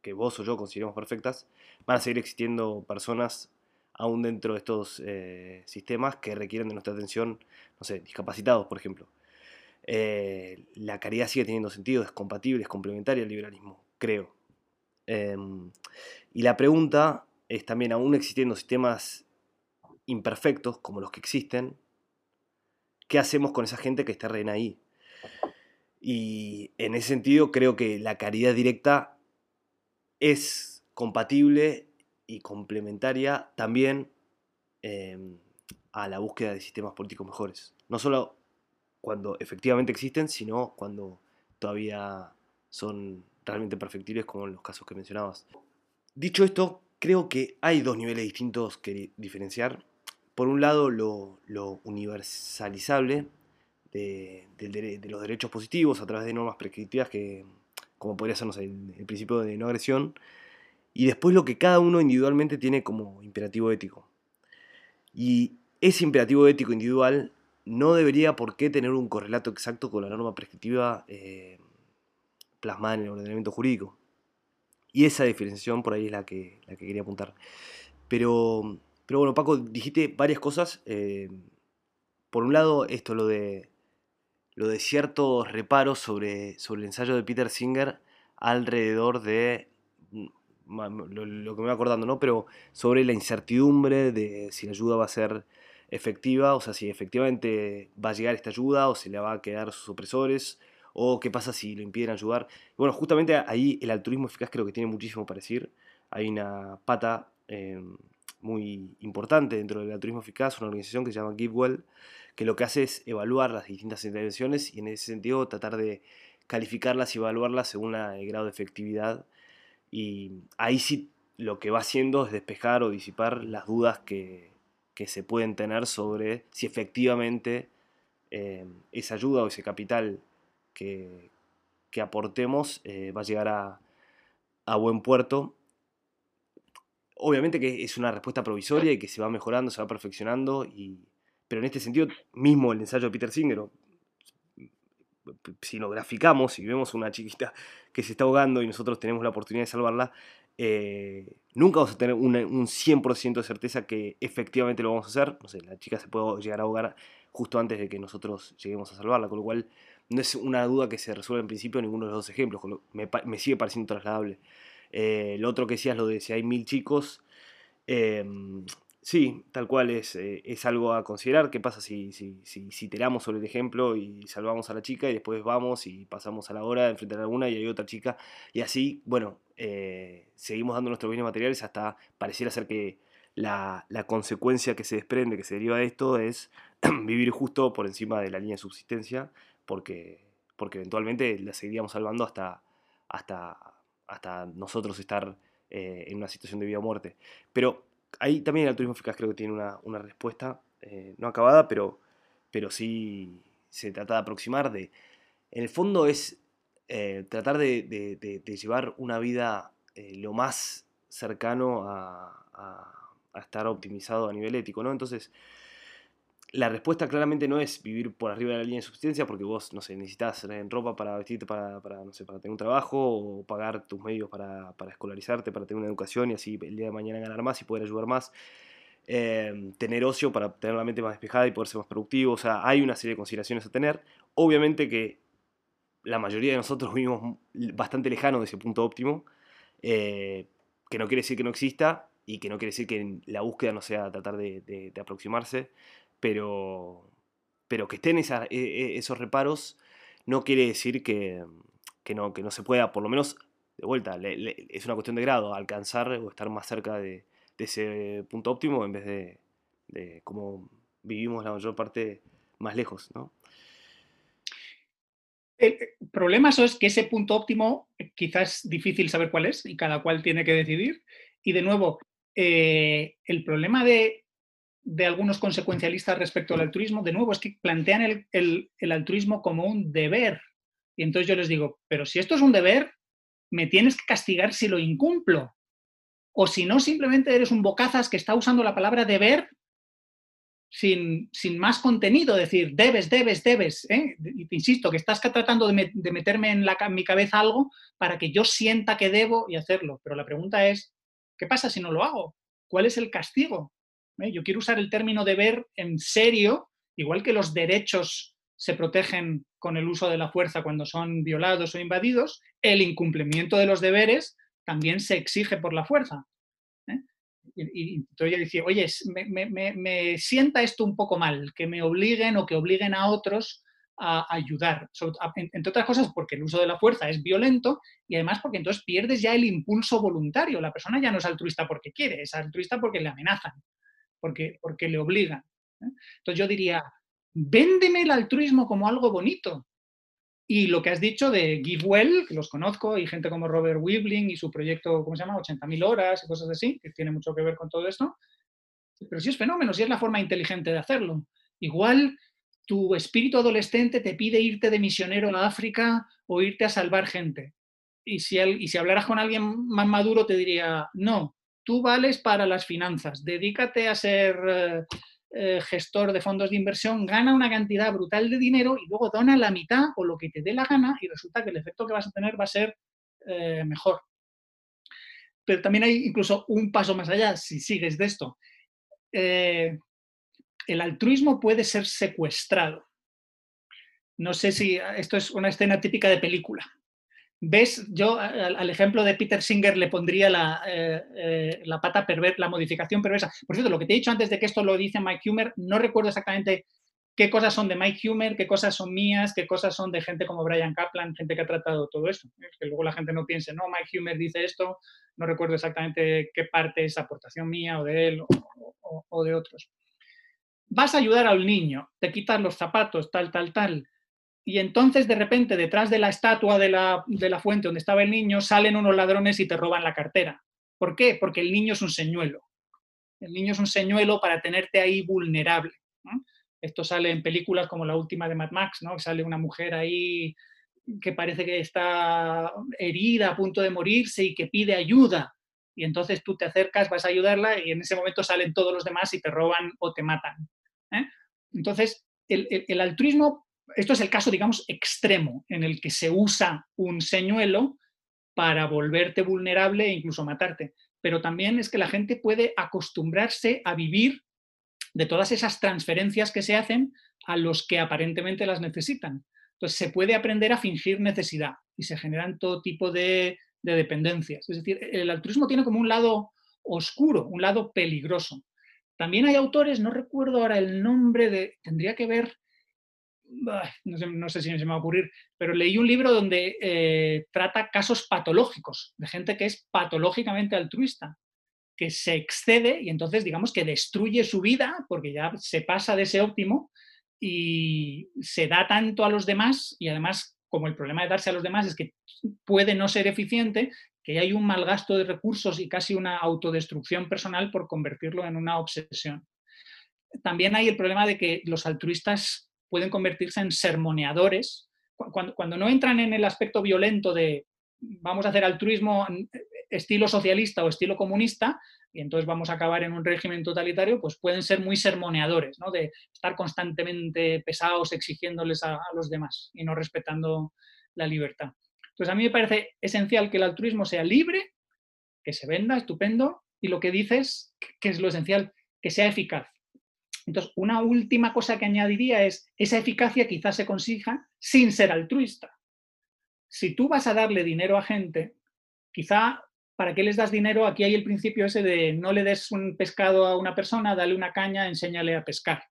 que vos o yo consideramos perfectas, van a seguir existiendo personas aún dentro de estos eh, sistemas que requieren de nuestra atención, no sé, discapacitados, por ejemplo. Eh, la caridad sigue teniendo sentido, es compatible, es complementaria al liberalismo, creo. Em, y la pregunta es también, aún existiendo sistemas imperfectos como los que existen, ¿qué hacemos con esa gente que está reina ahí? Y en ese sentido creo que la caridad directa es compatible y complementaria también em, a la búsqueda de sistemas políticos mejores. No solo cuando efectivamente existen, sino cuando todavía son realmente perfectibles, como en los casos que mencionabas. Dicho esto, creo que hay dos niveles distintos que diferenciar. Por un lado, lo, universalizable de, los derechos positivos a través de normas prescriptivas que, como podría ser el, principio de no agresión, y después lo que cada uno individualmente tiene como imperativo ético. Y ese imperativo ético individual no debería por qué tener un correlato exacto con la norma prescriptiva eh, plasmada en el ordenamiento jurídico. Y esa diferenciación por ahí es la que, la que quería apuntar. Pero, pero bueno, Paco, dijiste varias cosas. Eh, por un lado, esto, lo de, lo de ciertos reparos sobre, sobre el ensayo de Peter Singer alrededor de mm, lo, que me voy acordando, ¿no? Pero sobre la incertidumbre de si la ayuda va a ser efectiva, o sea, si efectivamente va a llegar esta ayuda o se le va a quedar sus opresores, o qué pasa si lo impiden ayudar. Bueno, justamente ahí el altruismo eficaz creo que tiene muchísimo para decir. Hay una pata eh, muy importante dentro del altruismo eficaz, una organización que se llama GiveWell, que lo que hace es evaluar las distintas intervenciones y en ese sentido tratar de calificarlas y evaluarlas según el grado de efectividad. Y ahí sí lo que va haciendo es despejar o disipar las dudas que, se pueden tener sobre si efectivamente eh, esa ayuda o ese capital que, aportemos eh, va a llegar a, a buen puerto. Obviamente que es una respuesta provisoria y que se va mejorando, se va perfeccionando, y, pero en este sentido, mismo el ensayo de Peter Singer, si lo graficamos, si vemos una chiquita que se está ahogando y nosotros tenemos la oportunidad de salvarla, eh, nunca vamos a tener un 100% de certeza que efectivamente lo vamos a hacer. No sé, la chica se puede llegar a ahogar justo antes de que nosotros lleguemos a salvarla, con lo cual no es una duda que se resuelva en principio en ninguno de los dos ejemplos, me, sigue pareciendo trasladable. Eh, lo otro que decías, lo de si hay mil chicos, em, sí, tal cual es, eh, es algo a considerar. ¿Qué pasa si, si, si, tiramos sobre el ejemplo y salvamos a la chica y después vamos y pasamos a la hora de enfrentar a alguna y hay otra chica? Y así, bueno, eh, seguimos dando nuestros bienes materiales hasta pareciera ser que la, la, consecuencia que se desprende, que se deriva de esto, es vivir justo por encima de la línea de subsistencia, porque, porque eventualmente la seguiríamos salvando hasta, hasta hasta nosotros estar eh, en una situación de vida o muerte. Pero ahí también el turismo eficaz creo que tiene una, respuesta, eh, no acabada, pero, pero sí se trata de aproximar de... En el fondo es eh, tratar de, llevar una vida lo más cercano a, a, estar optimizado a nivel ético, ¿no? Entonces, la respuesta claramente no es vivir por arriba de la línea de subsistencia porque vos, no sé, necesitas eh, ropa para vestirte para, no sé, para tener un trabajo o pagar tus medios para, escolarizarte, para tener una educación y así el día de mañana ganar más y poder ayudar más. Em, tener ocio para tener la mente más despejada y poder ser más productivo. O sea, hay una serie de consideraciones a tener. Obviamente que la mayoría de nosotros vivimos bastante lejanos de ese punto óptimo, eh, que no quiere decir que no exista y que no quiere decir que la búsqueda no sea tratar de aproximarse pero, pero que estén e, e, esos reparos no quiere decir que, no, que no se pueda, por lo menos, de vuelta, es una cuestión de grado, alcanzar o estar más cerca de, ese punto óptimo en vez de, de como vivimos la mayor parte más lejos, ¿no? El problema es que ese punto óptimo eh, quizás es difícil saber cuál es y cada cual tiene que decidir. Y de nuevo, eh, el problema de de algunos consecuencialistas respecto al altruismo, de nuevo, es que plantean el, altruismo como un deber. Y entonces yo les digo, pero si esto es un deber, me tienes que castigar si lo incumplo. O si no, simplemente eres un bocazas que está usando la palabra deber sin, sin más contenido, decir, debes, debes, debes. ¿eh? Insisto, que estás tratando de, meterme en, la, en mi cabeza algo para que yo sienta que debo y hacerlo. Pero la pregunta es, ¿qué pasa si no lo hago? ¿Cuál es el castigo? ¿Eh? Yo quiero usar el término deber en serio, igual que los derechos se protegen con el uso de la fuerza cuando son violados o invadidos, el incumplimiento de los deberes también se exige por la fuerza. ¿eh? Y, entonces yo decía, oye, me, sienta esto un poco mal, que me obliguen o que obliguen a otros a ayudar. Entre otras cosas porque el uso de la fuerza es violento y además porque entonces pierdes ya el impulso voluntario. La persona ya no es altruista porque quiere, es altruista porque le amenazan porque, porque le obligan. Entonces yo diría, véndeme el altruismo como algo bonito. Y lo que has dicho de GiveWell, que los conozco, y gente como Robert Wibling y su proyecto, ¿cómo se llama? 80.000 horas y cosas así, que tiene mucho que ver con todo esto. Pero sí es fenómeno, sí es la forma inteligente de hacerlo. Igual tu espíritu adolescente te pide irte de misionero a África o irte a salvar gente. Y si, y si hablaras con alguien más maduro te diría, no, tú vales para las finanzas, dedícate a ser eh, eh, gestor de fondos de inversión, gana una cantidad brutal de dinero y luego dona la mitad o lo que te dé la gana y resulta que el efecto que vas a tener va a ser eh, mejor. Pero también hay incluso un paso más allá, si sigues de esto el altruismo puede ser secuestrado. No sé si esto es una escena típica de película. ¿Ves? Yo al, ejemplo de Peter Singer le pondría la, eh, eh, la pata perversa, la modificación perversa. Por cierto, lo que te he dicho antes de que esto lo dice Mike Humer, no recuerdo exactamente qué cosas son de Mike Humer, qué cosas son mías, qué cosas son de gente como Brian Kaplan, gente que ha tratado todo esto. Que luego la gente no piense, no, Mike Humer dice esto, no recuerdo exactamente qué parte es aportación mía o de él o de otros vas a ayudar al niño, te quitas los zapatos, tal, tal, tal. Y entonces de repente detrás de la estatua de la, fuente donde estaba el niño salen unos ladrones y te roban la cartera. ¿Por qué? Porque el niño es un señuelo. El niño es un señuelo para tenerte ahí vulnerable. Esto sale en películas como la última de Mad Max, ¿no? Sale una mujer ahí que parece que está herida, a punto de morirse y que pide ayuda. Y entonces tú te acercas, vas a ayudarla y en ese momento salen todos los demás y te roban o te matan. ¿eh? Entonces, el, altruismo, esto es el caso, digamos, extremo, en el que se usa un señuelo para volverte vulnerable e incluso matarte. Pero también es que la gente puede acostumbrarse a vivir de todas esas transferencias que se hacen a los que aparentemente las necesitan. Entonces se puede aprender a fingir necesidad y se generan todo tipo de, de dependencias. Es decir, el altruismo tiene como un lado oscuro, un lado peligroso. También hay autores, no recuerdo ahora el nombre de, tendría que ver, no sé, si se me va a ocurrir, pero leí un libro donde eh, trata casos patológicos, de gente que es patológicamente altruista, que se excede y entonces digamos que destruye su vida porque ya se pasa de ese óptimo y se da tanto a los demás y además como el problema de darse a los demás es que puede no ser eficiente, que hay un mal gasto de recursos y casi una autodestrucción personal por convertirlo en una obsesión. También hay el problema de que los altruistas pueden convertirse en sermoneadores. Cuando, no entran en el aspecto violento de vamos a hacer altruismo estilo socialista o estilo comunista, y entonces vamos a acabar en un régimen totalitario, pues pueden ser muy sermoneadores, ¿no? de estar constantemente pesados exigiéndoles a los demás y no respetando la libertad. Entonces, a mí me parece esencial que el altruismo sea libre, que se venda, estupendo, y lo que dices, que es lo esencial, que sea eficaz. Entonces, una última cosa que añadiría es, esa eficacia quizás se consiga sin ser altruista. Si tú vas a darle dinero a gente, quizá, ¿para qué les das dinero? Aquí hay el principio ese de no le des un pescado a una persona, dale una caña, enséñale a pescar.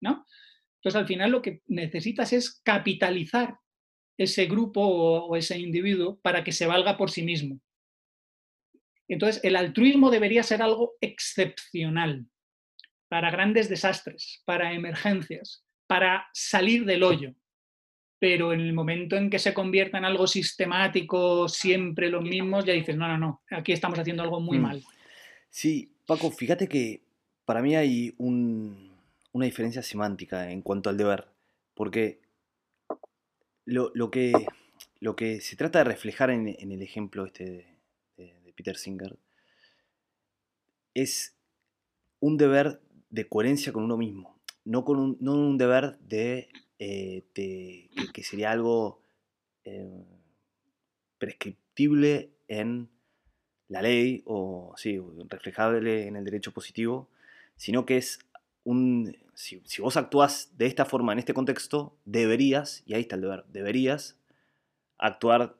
¿no? Entonces, al final lo que necesitas es capitalizar ese grupo o, ese individuo para que se valga por sí mismo. Entonces, el altruismo debería ser algo excepcional para grandes desastres, para emergencias, para salir del hoyo. Pero en el momento en que se convierta en algo sistemático, siempre los mismos, ya dices, no, no, no, aquí estamos haciendo algo muy mm. mal. Sí, Paco, fíjate que para mí hay una diferencia semántica en cuanto al deber, porque lo, que, lo que se trata de reflejar en, el ejemplo este de, Peter Singer es un deber de coherencia con uno mismo, no, con un, no un deber de, eh, que, sería algo eh, prescriptible en la ley o sí, reflejable en el derecho positivo, sino que es un, si, vos actúas de esta forma en este contexto, deberías, y ahí está el deber, deberías actuar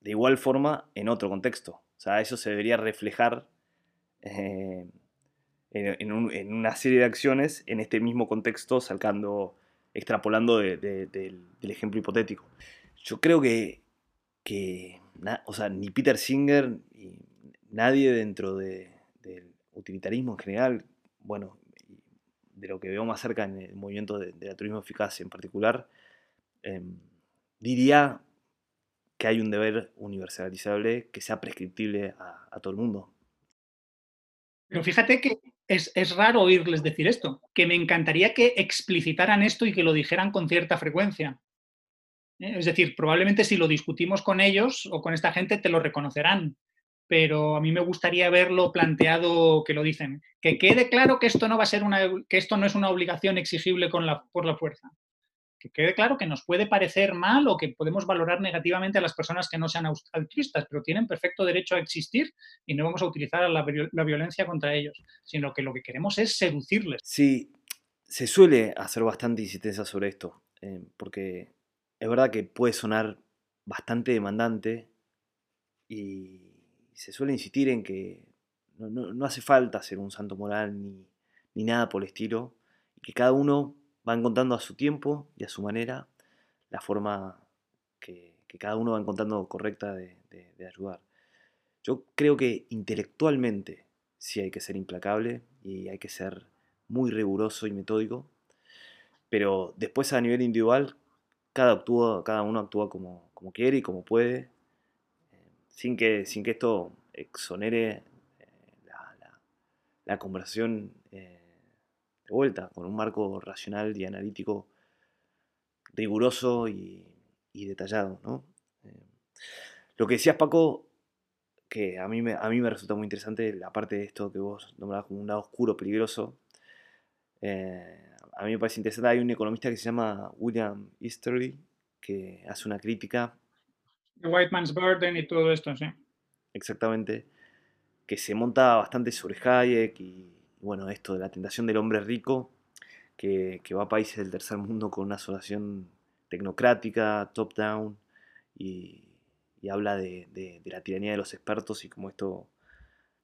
de igual forma en otro contexto. O sea, eso se debería reflejar eh, en, una serie de acciones en este mismo contexto, sacando, extrapolando del, ejemplo hipotético. Yo creo que, que o sea, ni Peter Singer ni nadie dentro del utilitarismo en general, bueno, de lo que veo más cerca en el movimiento de, de turismo eficaz en particular, em, diría que hay un deber universalizable que sea prescriptible a, todo el mundo. Pero fíjate que es, es, raro oírles decir esto, que me encantaría que explicitaran esto y que lo dijeran con cierta frecuencia. ¿eh? Es decir, probablemente si lo discutimos con ellos o con esta gente te lo reconocerán, pero a mí me gustaría verlo planteado que lo dicen. Que quede claro que esto no va a ser una, que esto no es una obligación exigible con la, por la fuerza. Que quede claro que nos puede parecer mal o que podemos valorar negativamente a las personas que no sean altruistas, pero tienen perfecto derecho a existir y no vamos a utilizar la, la violencia contra ellos, sino que lo que queremos es seducirles. Sí, se suele hacer bastante insistencia sobre esto, eh, porque es verdad que puede sonar bastante demandante y se suele insistir en que no, hace falta ser un santo moral ni, nada por el estilo, y que cada uno va encontrando a su tiempo y a su manera la forma que, cada uno va encontrando correcta de, ayudar. Yo creo que intelectualmente sí hay que ser implacable y hay que ser muy riguroso y metódico, pero después a nivel individual cada, actúa, cada uno actúa como, quiere y como puede, sin que, sin que esto exonere eh, la, conversación eh, de vuelta, con un marco racional y analítico riguroso y, detallado. Eh, lo que decías, Paco, que a mí, me, a mí me resulta muy interesante, la parte de esto que vos nombrabas como un lado oscuro, peligroso. a mí me parece interesante. Hay un economista que se llama William Easterly, que hace una crítica The White Man's Burden y todo esto, sí. Exactamente. Que se monta bastante sobre Hayek y, bueno, esto de la tentación del hombre rico, que, va a países del tercer mundo con una asociación tecnocrática, top-down, y, habla de, la tiranía de los expertos y cómo esto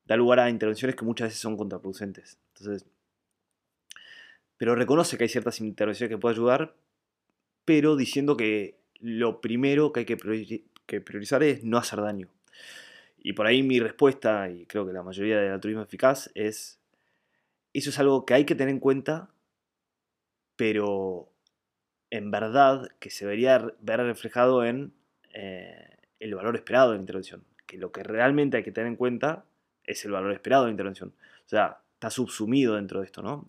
da lugar a intervenciones que muchas veces son contraproducentes. Entonces, pero reconoce que hay ciertas intervenciones que pueden ayudar, pero diciendo que lo primero que hay que que priorizar es no hacer daño. Y por ahí mi respuesta, y creo que la mayoría del altruismo eficaz, es, eso es algo que hay que tener en cuenta, pero en verdad que se debería ver reflejado en eh, el valor esperado de la intervención. Que lo que realmente hay que tener en cuenta es el valor esperado de la intervención. O sea, está subsumido dentro de esto, ¿no?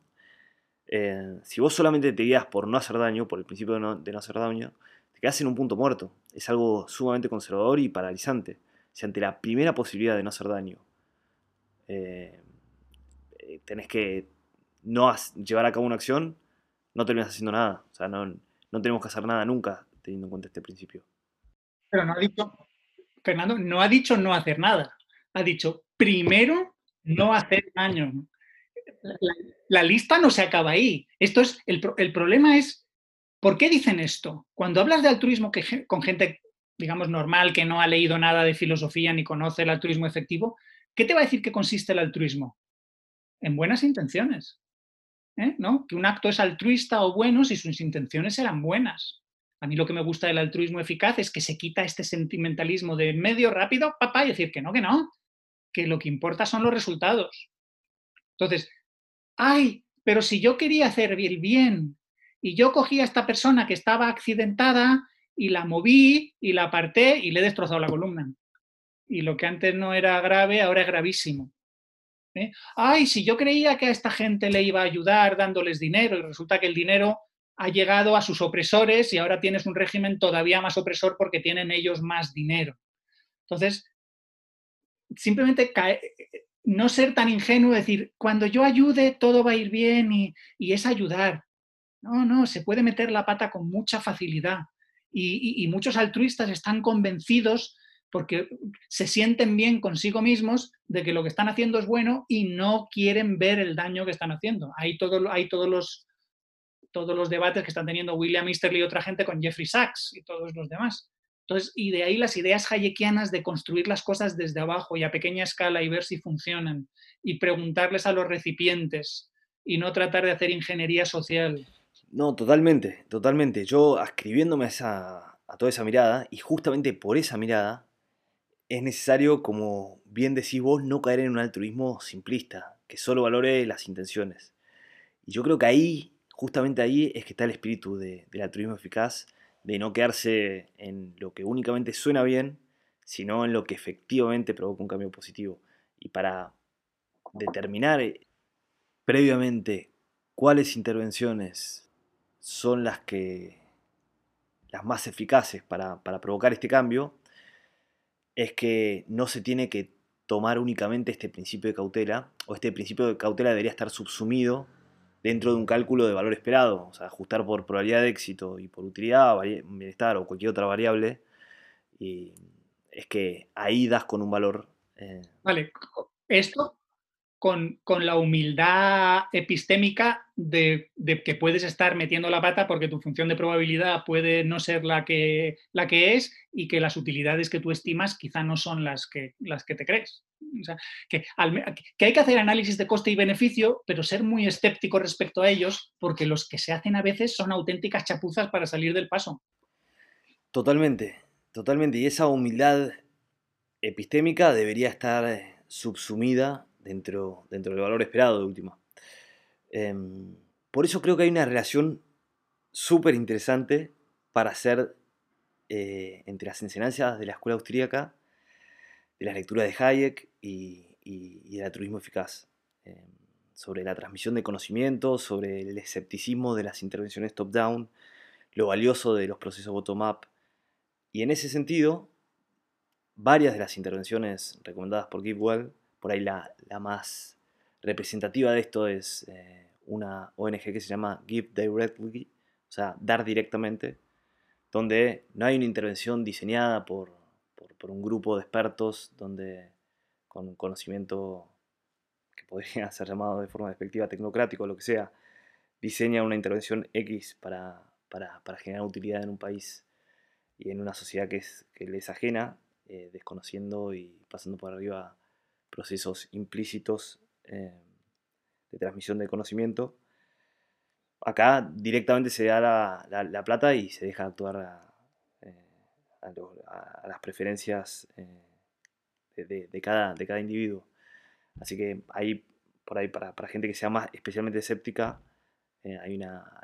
Eh, si vos solamente te guías por no hacer daño, por el principio de no, hacer daño, te quedas en un punto muerto. Es algo sumamente conservador y paralizante. Si ante la primera posibilidad de no hacer daño eh, tenés que no llevar a cabo una acción, no terminas haciendo nada. O sea, no, no tenemos que hacer nada nunca teniendo en cuenta este principio. Pero no ha dicho, Fernando, no ha dicho no hacer nada. Ha dicho primero no hacer daño. La, lista no se acaba ahí. Esto es, el, el problema es ¿Por qué dicen esto? Cuando hablas de altruismo con gente, digamos, normal, que no ha leído nada de filosofía ni conoce el altruismo efectivo, ¿qué te va a decir que consiste el altruismo? En buenas intenciones. ¿eh? ¿No? Que un acto es altruista o bueno si sus intenciones eran buenas. A mí lo que me gusta del altruismo eficaz es que se quita este sentimentalismo de medio rápido, papá, y decir que no, que no, que lo que importa son los resultados. Entonces, ay, pero si yo quería hacer el bien y yo cogí a esta persona que estaba accidentada y la moví y la aparté y le he destrozado la columna. Y lo que antes no era grave, ahora es gravísimo. ¿Eh? Ay, si yo creía que a esta gente le iba a ayudar dándoles dinero y resulta que el dinero ha llegado a sus opresores y ahora tienes un régimen todavía más opresor porque tienen ellos más dinero. Entonces, simplemente no ser tan ingenuo, decir, cuando yo ayude todo va a ir bien y, y es ayudar. No, no, se puede meter la pata con mucha facilidad. Y, muchos altruistas están convencidos porque se sienten bien consigo mismos de que lo que están haciendo es bueno y no quieren ver el daño que están haciendo. Hay, todo, hay todos, los, todos los debates que están teniendo William Easterly y otra gente con Jeffrey Sachs y todos los demás. Entonces, y de ahí las ideas hayekianas de construir las cosas desde abajo y a pequeña escala y ver si funcionan y preguntarles a los recipientes y no tratar de hacer ingeniería social. No, totalmente, totalmente. Yo ascribiéndome a, a toda esa mirada, y justamente por esa mirada, es necesario, como bien decís vos, no caer en un altruismo simplista, que solo valore las intenciones. Y yo creo que ahí, justamente ahí, es que está el espíritu del altruismo eficaz, de no quedarse en lo que únicamente suena bien, sino en lo que efectivamente provoca un cambio positivo. Y para determinar previamente cuáles intervenciones son las que las más eficaces para, para provocar este cambio, es que no se tiene que tomar únicamente este principio de cautela, o este principio de cautela debería estar subsumido dentro de un cálculo de valor esperado, o sea, ajustar por probabilidad de éxito y por utilidad, bienestar o cualquier otra variable, y es que ahí das con un valor. Eh, vale, esto con, la humildad epistémica de, que puedes estar metiendo la pata porque tu función de probabilidad puede no ser la que, la que es y que las utilidades que tú estimas quizá no son las que, las que te crees. que, que, hay que hacer análisis de coste y beneficio, pero ser muy escéptico respecto a ellos, porque los que se hacen a veces son auténticas chapuzas para salir del paso. Totalmente, totalmente. Y esa humildad epistémica debería estar subsumida dentro, dentro del valor esperado de última. Em, por eso creo que hay una relación súper interesante para hacer eh, entre las enseñanzas de la escuela austríaca, de la lectura de Hayek y, y, del altruismo eficaz, em, sobre la transmisión de conocimiento, sobre el escepticismo de las intervenciones top-down, lo valioso de los procesos bottom-up. Y en ese sentido, varias de las intervenciones recomendadas por Gibwell por ahí la, más representativa de esto es eh, una ONG que se llama Give Directly, o sea, dar directamente, donde no hay una intervención diseñada por, un grupo de expertos donde con conocimiento que podría ser llamado de forma despectiva tecnocrático o lo que sea, diseña una intervención X para, generar utilidad en un país y en una sociedad que, es, que le es ajena, eh, desconociendo y pasando por arriba procesos implícitos eh, de transmisión de conocimiento. Acá directamente se da la, plata y se deja actuar a, eh, las preferencias eh, de, cada, de cada individuo. Así que ahí, por ahí, para, gente que sea más especialmente escéptica, hay, una,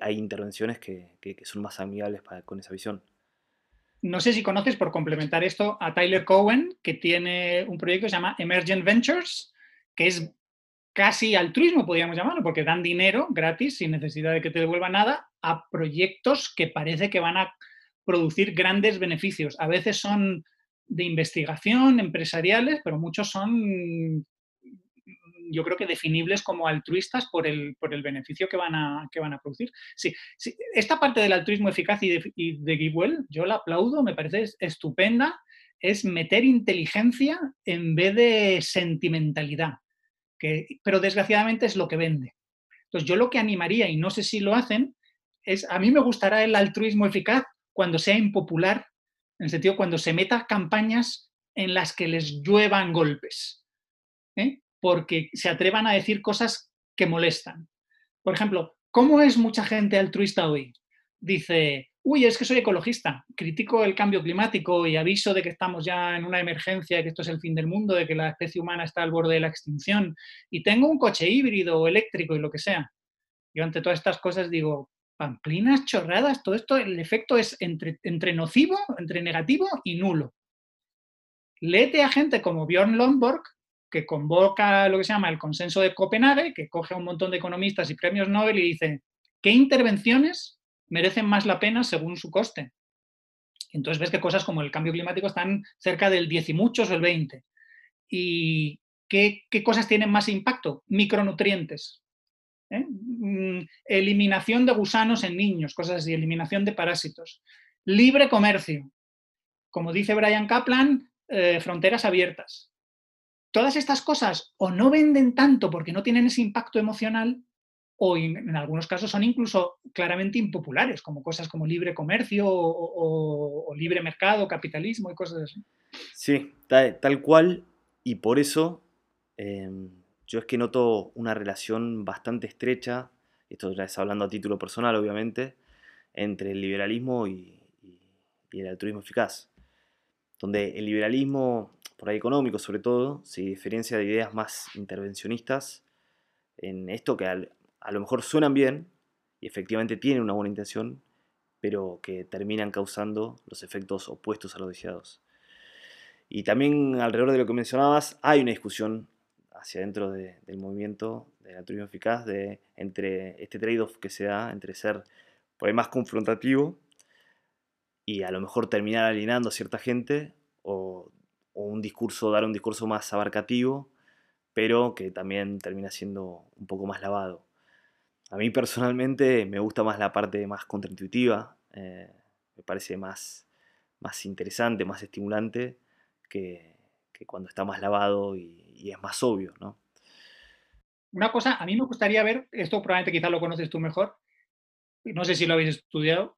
hay, intervenciones que, son más amigables con esa visión. No sé si conoces, por complementar esto, a Tyler Cowen, que tiene un proyecto que se llama Emergent Ventures, que es casi altruismo, podríamos llamarlo, porque dan dinero gratis, sin necesidad de que te devuelva nada, a proyectos que parece que van a producir grandes beneficios. A veces son de investigación, empresariales, pero muchos son yo creo que definibles como altruistas por el, por el beneficio que van, a, que van a producir. Sí, esta parte del altruismo eficaz y de, y de yo la aplaudo, me parece estupenda, es meter inteligencia en vez de sentimentalidad, que, pero desgraciadamente es lo que vende. Entonces yo lo que animaría, y no sé si lo hacen, es, a mí me gustará el altruismo eficaz cuando sea impopular, en el sentido cuando se meta campañas en las que les lluevan golpes. ¿eh? Porque se atrevan a decir cosas que molestan. Por ejemplo, ¿cómo es mucha gente altruista hoy? Dice, uy, es que soy ecologista, critico el cambio climático y aviso de que estamos ya en una emergencia, de que esto es el fin del mundo, de que la especie humana está al borde de la extinción y tengo un coche híbrido o eléctrico y lo que sea. Yo ante todas estas cosas digo, pamplinas, chorradas, todo esto, el efecto es entre, nocivo, entre negativo y nulo. Léete a gente como Bjorn Lomborg, que convoca lo que se llama el consenso de Copenhague, que coge a un montón de economistas y premios Nobel y dice, ¿qué intervenciones merecen más la pena según su coste? entonces ves que cosas como el cambio climático están cerca del 10 y muchos o el 20. ¿Y qué, cosas tienen más impacto? Micronutrientes. ¿eh? Mm, eliminación de gusanos en niños, cosas así, eliminación de parásitos. Libre comercio. Como dice Brian Kaplan, eh, fronteras abiertas todas estas cosas o no venden tanto porque no tienen ese impacto emocional o en, algunos casos son incluso claramente impopulares, como cosas como libre comercio o, libre mercado, capitalismo y cosas así. Sí, tal, cual, y por eso em, yo es que noto una relación bastante estrecha, esto ya es hablando a título personal obviamente, entre el liberalismo y el altruismo eficaz, donde el liberalismo por ahí económico sobre todo, se diferencia de ideas más intervencionistas en esto que a lo mejor suenan bien y efectivamente tienen una buena intención, pero que terminan causando los efectos opuestos a los deseados. Y también alrededor de lo que mencionabas, hay una discusión hacia dentro del movimiento del altruismo eficaz, de, entre este trade-off que se da entre ser por ahí más confrontativo y a lo mejor terminar alienando a cierta gente o, un discurso, dar un discurso más abarcativo, pero que también termina siendo un poco más lavado. A mí personalmente me gusta más la parte más contraintuitiva, eh, me parece más, más interesante, más estimulante que, cuando está más lavado y, es más obvio, ¿no? Una cosa, a mí me gustaría ver, esto probablemente quizás lo conoces tú mejor, no sé si lo habéis estudiado,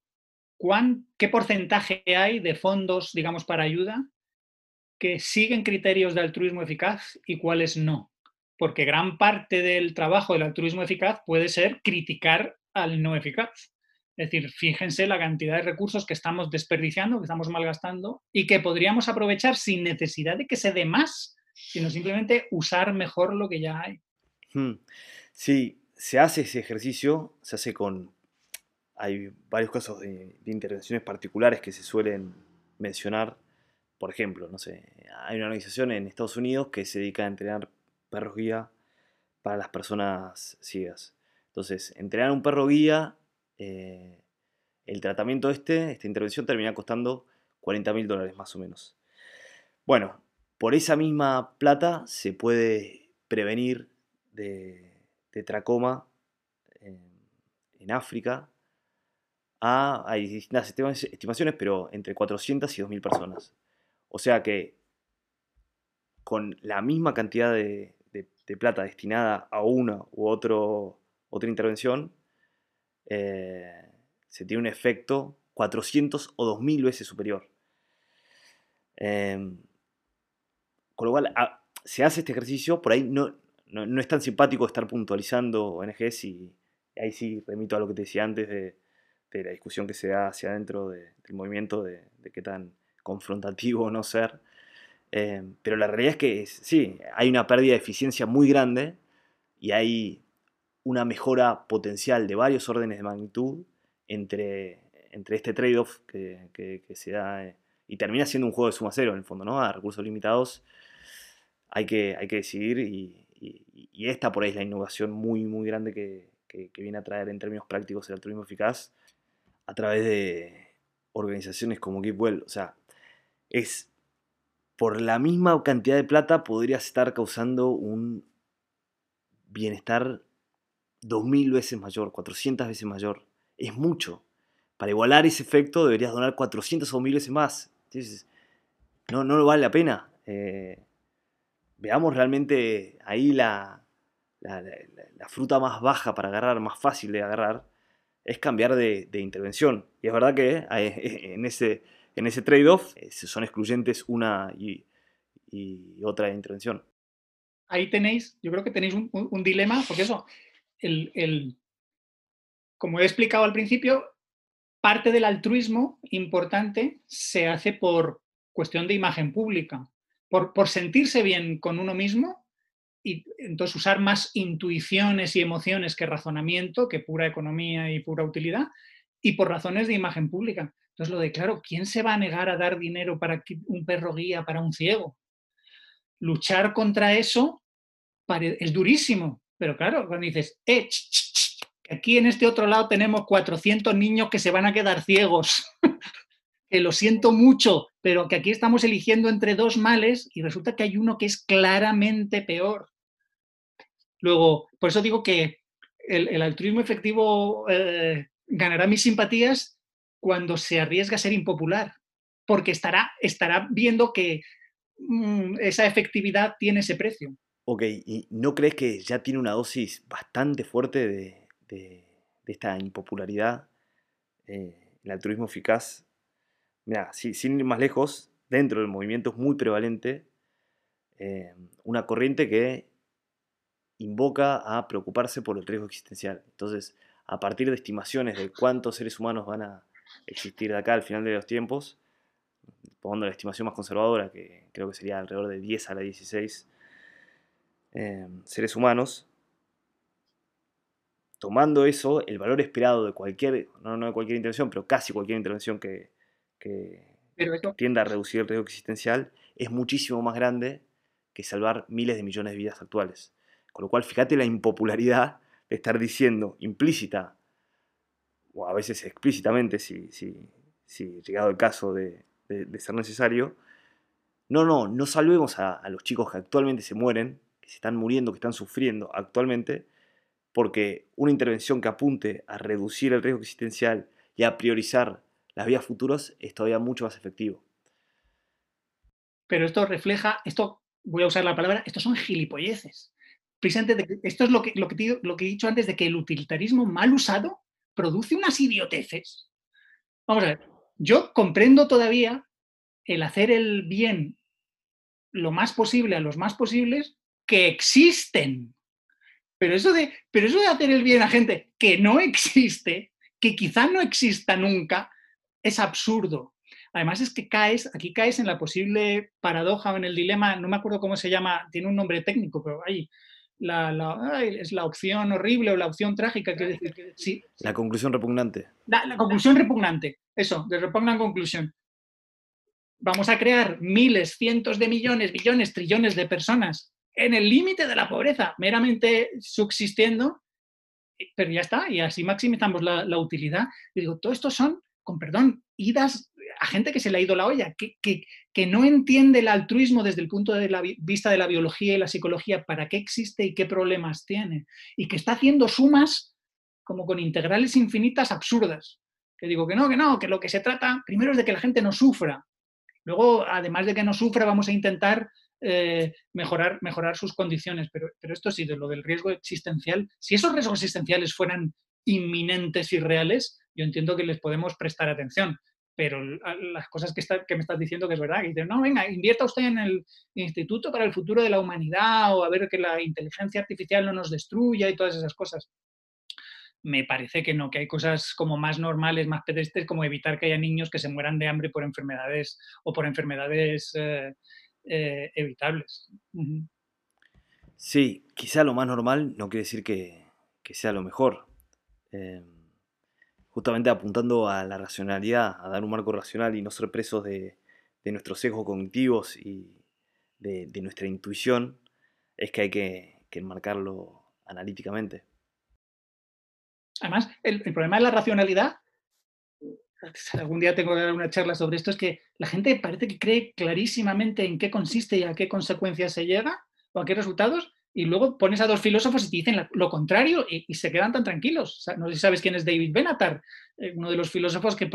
¿qué porcentaje hay de fondos, digamos, para ayuda que siguen criterios de altruismo eficaz y cuáles no? Porque gran parte del trabajo del altruismo eficaz puede ser criticar al no eficaz. Es decir, fíjense la cantidad de recursos que estamos desperdiciando, que estamos malgastando y que podríamos aprovechar sin necesidad de que se dé más, sino simplemente usar mejor lo que ya hay. Hmm. Sí, se hace ese ejercicio, se hace con... Hay varios casos de, intervenciones particulares que se suelen mencionar. Por ejemplo, no sé, hay una organización en Estados Unidos que se dedica a entrenar perros guía para las personas ciegas. Entonces, entrenar un perro guía eh, el tratamiento este, esta intervención termina costando 40 mil dólares más o menos. Bueno, por esa misma plata se puede prevenir de, tracoma en, África. hay distintas estimaciones, pero entre 400 y 2.000 personas. O sea que con la misma cantidad de, plata destinada a una u otro, otra intervención, eh, se tiene un efecto 400 o 2000 veces superior. Em, con lo cual, ah, se hace este ejercicio, por ahí no, no, es tan simpático estar puntualizando ONGs y ahí sí remito a lo que te decía antes de, la discusión que se da hacia adentro del movimiento, de, qué tan confrontativo no ser. Em, pero la realidad es que sí, hay una pérdida de eficiencia muy grande y hay una mejora potencial de varios órdenes de magnitud entre, entre este trade-off que, se da eh, y termina siendo un juego de suma cero en el fondo, ¿no? A recursos limitados hay que, hay que decidir y, esta por ahí es la innovación muy, muy grande que, viene a traer en términos prácticos el altruismo eficaz a través de organizaciones como GiveWell. O sea, es por la misma cantidad de plata podrías estar causando un bienestar 2.000 veces mayor, 400 veces mayor. Es mucho. Para igualar ese efecto deberías donar 400 o 1.000 veces más. No, no lo vale la pena. Eh, veamos realmente ahí la, la, fruta más baja para agarrar, más fácil de agarrar, es cambiar de, intervención. Y es verdad que en ese, en ese trade-off eh, son excluyentes una y, otra intervención. Ahí tenéis, yo creo que tenéis un, dilema, porque eso, el, como he explicado al principio, parte del altruismo importante se hace por cuestión de imagen pública, por, por sentirse bien con uno mismo y entonces usar más intuiciones y emociones que razonamiento, que pura economía y pura utilidad, y por razones de imagen pública. Entonces lo de, claro, ¿quién se va a negar a dar dinero para un perro guía para un ciego? Luchar contra eso es durísimo, pero claro, cuando dices, eh, aquí en este otro lado tenemos 400 niños que se van a quedar ciegos, que lo siento mucho, pero que aquí estamos eligiendo entre dos males y resulta que hay uno que es claramente peor. Luego, por eso digo que el, altruismo efectivo eh, ganará mis simpatías cuando se arriesga a ser impopular, porque estará, estará viendo que mm, esa efectividad tiene ese precio. Ok, ¿y no crees que ya tiene una dosis bastante fuerte de, esta impopularidad? Eh, el altruismo eficaz. Mira, sin ir más lejos, dentro del movimiento es muy prevalente eh, una corriente que invoca a preocuparse por el riesgo existencial. Entonces, a partir de estimaciones de cuántos seres humanos van a existir de acá al final de los tiempos, poniendo la estimación más conservadora, que creo que sería alrededor de 10 a la 16 Em, seres humanos, tomando eso, el valor esperado de cualquier, no, no de cualquier intervención, pero casi cualquier intervención que, que tienda a reducir el riesgo existencial, es muchísimo más grande que salvar miles de millones de vidas actuales. Con lo cual, fíjate la impopularidad de estar diciendo implícita, o a veces explícitamente, si, si, llegado el caso de, ser necesario, no, no, no salvemos a, a, los chicos que actualmente se mueren, que se están muriendo, que están sufriendo actualmente, porque una intervención que apunte a reducir el riesgo existencial y a priorizar las vías futuras es todavía mucho más efectivo. Pero esto refleja, esto voy a usar la palabra, estos son gilipolleces. Precisamente, esto es lo que, lo, que lo que he dicho antes de que el utilitarismo mal usado produce unas idioteces. Vamos a ver, yo comprendo todavía el hacer el bien lo más posible a los más posibles que existen. Pero eso de, pero eso de hacer el bien a gente que no existe, que quizá no exista nunca, es absurdo. Además es que caes, aquí caes en la posible paradoja o en el dilema, no me acuerdo cómo se llama, tiene un nombre técnico, pero ahí la, es la opción horrible o la opción trágica. Que decir, sí. La conclusión repugnante. La, conclusión repugnante, eso, de repugnan conclusión. Vamos a crear miles, cientos de millones, billones, trillones de personas en el límite de la pobreza, meramente subsistiendo, pero ya está, y así maximizamos la, la utilidad. Y digo, todo esto son, con perdón, idas a gente que se le ha ido la olla, que, que, no entiende el altruismo desde el punto de la vista de la biología y la psicología, para qué existe y qué problemas tiene, y que está haciendo sumas como con integrales infinitas absurdas. Que digo que no, que no, que lo que se trata primero es de que la gente no sufra. Luego, además de que no sufra, vamos a intentar eh, mejorar, mejorar sus condiciones. Pero, pero esto sí, de lo del riesgo existencial, si esos riesgos existenciales fueran inminentes y reales, yo entiendo que les podemos prestar atención pero las cosas que, que me estás diciendo que es verdad, que dicen, no, venga, invierta usted en el Instituto para el Futuro de la Humanidad o a ver que la inteligencia artificial no nos destruya y todas esas cosas. Me parece que no, que hay cosas como más normales, más pedestres, como evitar que haya niños que se mueran de hambre por enfermedades o por enfermedades eh, eh, evitables. Sí, quizá lo más normal no quiere decir que, que sea lo mejor. Eh justamente apuntando a la racionalidad, a dar un marco racional y no ser presos de, nuestros sesgos cognitivos y de, nuestra intuición, es que hay que, enmarcarlo analíticamente. Además, el, problema de la racionalidad, algún día tengo que dar una charla sobre esto, es que la gente parece que cree clarísimamente en qué consiste y a qué consecuencias se llega o a qué resultados, y luego pones a dos filósofos y te dicen lo contrario y, se quedan tan tranquilos. no sé si sabes quién es David Benatar, eh, uno de los filósofos que,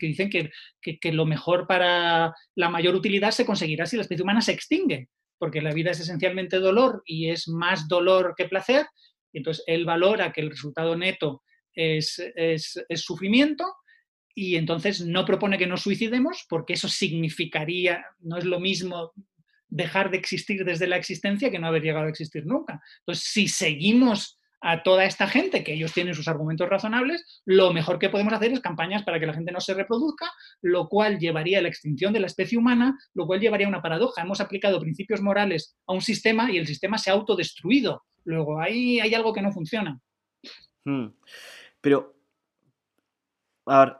dicen que, lo mejor para la mayor utilidad se conseguirá si la especie humana se extingue, porque la vida es esencialmente dolor y es más dolor que placer. Y entonces él valora que el resultado neto es, es sufrimiento y entonces no propone que nos suicidemos porque eso significaría, no es lo mismo dejar de existir desde la existencia que no haber llegado a existir nunca. Entonces, si seguimos a toda esta gente, que ellos tienen sus argumentos razonables, lo mejor que podemos hacer es campañas para que la gente no se reproduzca, lo cual llevaría a la extinción de la especie humana, lo cual llevaría a una paradoja. Hemos aplicado principios morales a un sistema y el sistema se ha autodestruido. Luego, ahí hay algo que no funciona. Hmm. Pero, a ver,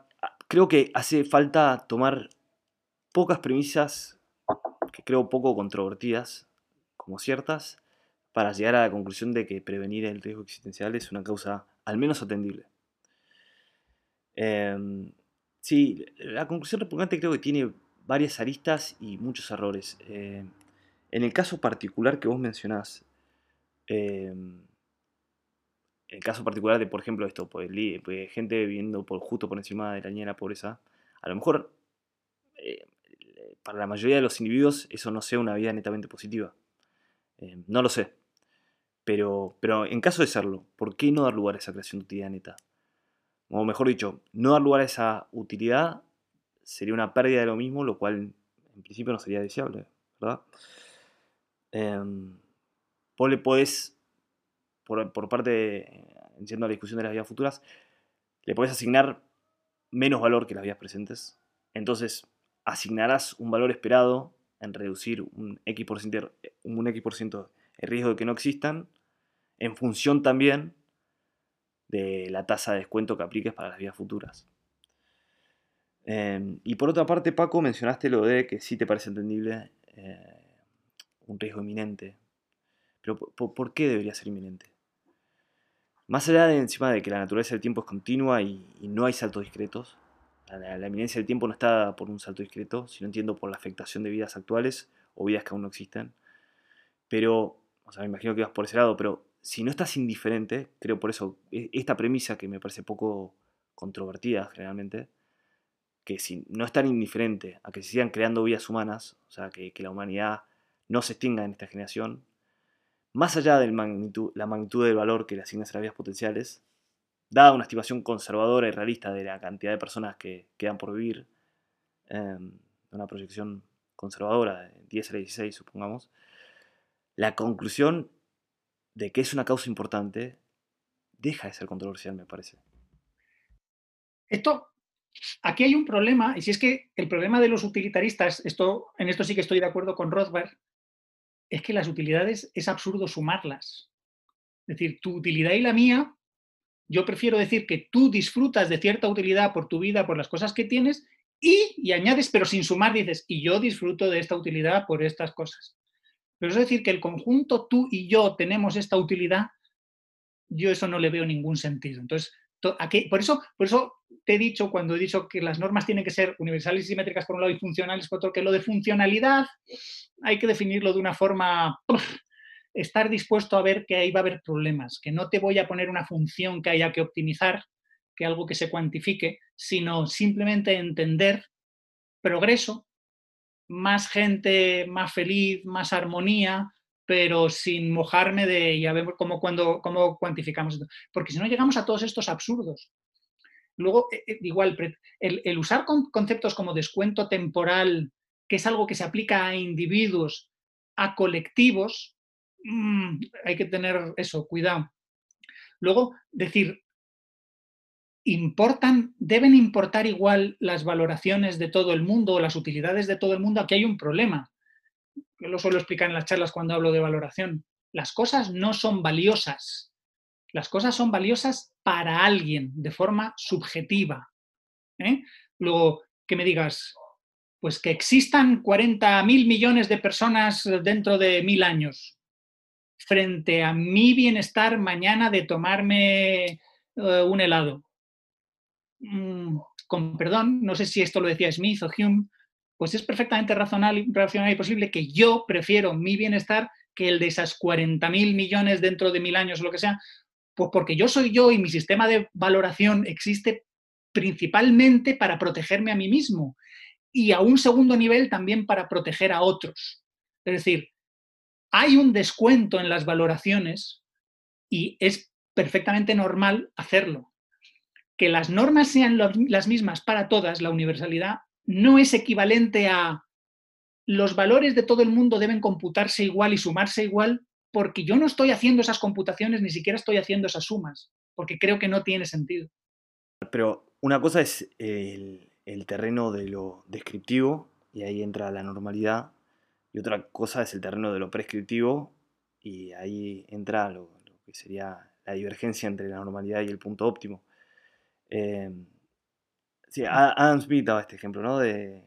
creo que hace falta tomar pocas premisas que creo poco controvertidas, como ciertas, para llegar a la conclusión de que prevenir el riesgo existencial es una causa al menos atendible. Em, sí, la conclusión repugnante creo que tiene varias aristas y muchos errores. Em, en el caso particular que vos mencionás, em, el caso particular de, por ejemplo, esto, pues, pues gente viviendo justo por encima de la línea de la pobreza, a lo mejor eh, para la mayoría de los individuos eso no sea una vida netamente positiva. Eh, no lo sé. Pero, pero en caso de serlo, ¿por qué no dar lugar a esa creación de utilidad neta? O mejor dicho, no dar lugar a esa utilidad sería una pérdida de lo mismo, lo cual en principio no sería deseable, ¿verdad? Eh, vos le podés, por, por parte, entiendo la discusión de las vidas futuras, le podés asignar menos valor que las vidas presentes. Entonces, asignarás un valor esperado en reducir un X por ciento, un X el riesgo de que no existan, en función también de la tasa de descuento que apliques para las vías futuras. Em, y por otra parte, Paco, mencionaste lo de que sí te parece entendible eh, un riesgo inminente. Pero ¿por, qué debería ser inminente? Más allá de encima de que la naturaleza del tiempo es continua y, no hay saltos discretos, la, eminencia del tiempo no está por un salto discreto, sino entiendo por la afectación de vidas actuales o vidas que aún no existen. Pero, o sea, me imagino que vas por ese lado, pero si no estás indiferente, creo por eso, e, esta premisa que me parece poco controvertida generalmente, que si no están indiferente a que se sigan creando vidas humanas, o sea, que, la humanidad no se extinga en esta generación, más allá de la magnitud del valor que le asignas a las vidas potenciales, dada una estimación conservadora y realista de la cantidad de personas que quedan por vivir, em, una proyección conservadora de 10 a 16, supongamos, la conclusión de que es una causa importante deja de ser controversial, me parece. Esto Aquí hay un problema, y si es que el problema de los utilitaristas, esto, en esto sí que estoy de acuerdo con Rothbard, es que las utilidades es absurdo sumarlas. Es decir, tu utilidad y la mía, yo prefiero decir que tú disfrutas de cierta utilidad por tu vida, por las cosas que tienes, y, añades, pero sin sumar, dices, y yo disfruto de esta utilidad por estas cosas. Pero es decir, que el conjunto tú y yo tenemos esta utilidad, yo eso no le veo ningún sentido. Entonces, por, eso, por eso te he dicho, cuando he dicho que las normas tienen que ser universales y simétricas por un lado y funcionales por otro, que lo de funcionalidad hay que definirlo de una forma, estar dispuesto a ver que ahí va a haber problemas, que no te voy a poner una función que haya que optimizar, que algo que se cuantifique, sino simplemente entender progreso, más gente más feliz, más armonía, pero sin mojarme de ya vemos cómo, cuando, cómo cuantificamos esto. Porque si no llegamos a todos estos absurdos. Luego, eh, eh, igual, el, usar conceptos como descuento temporal, que es algo que se aplica a individuos, a colectivos, mm, hay que tener eso, cuidado. Luego, decir, importan, deben importar igual las valoraciones de todo el mundo o las utilidades de todo el mundo, aquí hay un problema yo lo suelo explicar en las charlas cuando hablo de valoración, las cosas no son valiosas. Las cosas son valiosas para alguien, de forma subjetiva. ¿eh? Luego, que me digas, pues que existan 40 mil millones de personas dentro de mil años, frente a mi bienestar mañana de tomarme eh, un helado. Mm, con perdón, no sé si esto lo decía Smith o Hume, pues es perfectamente racional, y posible que yo prefiero mi bienestar que el de esas 40.000 millones dentro de mil años o lo que sea, pues porque yo soy yo y mi sistema de valoración existe principalmente para protegerme a mí mismo y a un segundo nivel también para proteger a otros. Es decir, hay un descuento en las valoraciones y es perfectamente normal hacerlo. Que las normas sean las mismas para todas, la universalidad, no es equivalente a los valores de todo el mundo deben computarse igual y sumarse igual, porque yo no estoy haciendo esas computaciones, ni siquiera estoy haciendo esas sumas, porque creo que no tiene sentido. Pero una cosa es el, terreno de lo descriptivo, y ahí entra la normalidad, y otra cosa es el terreno de lo prescriptivo, y ahí entra lo, que sería la divergencia entre la normalidad y el punto óptimo. Eh, Sí, Adam Smith daba este ejemplo, ¿no? De,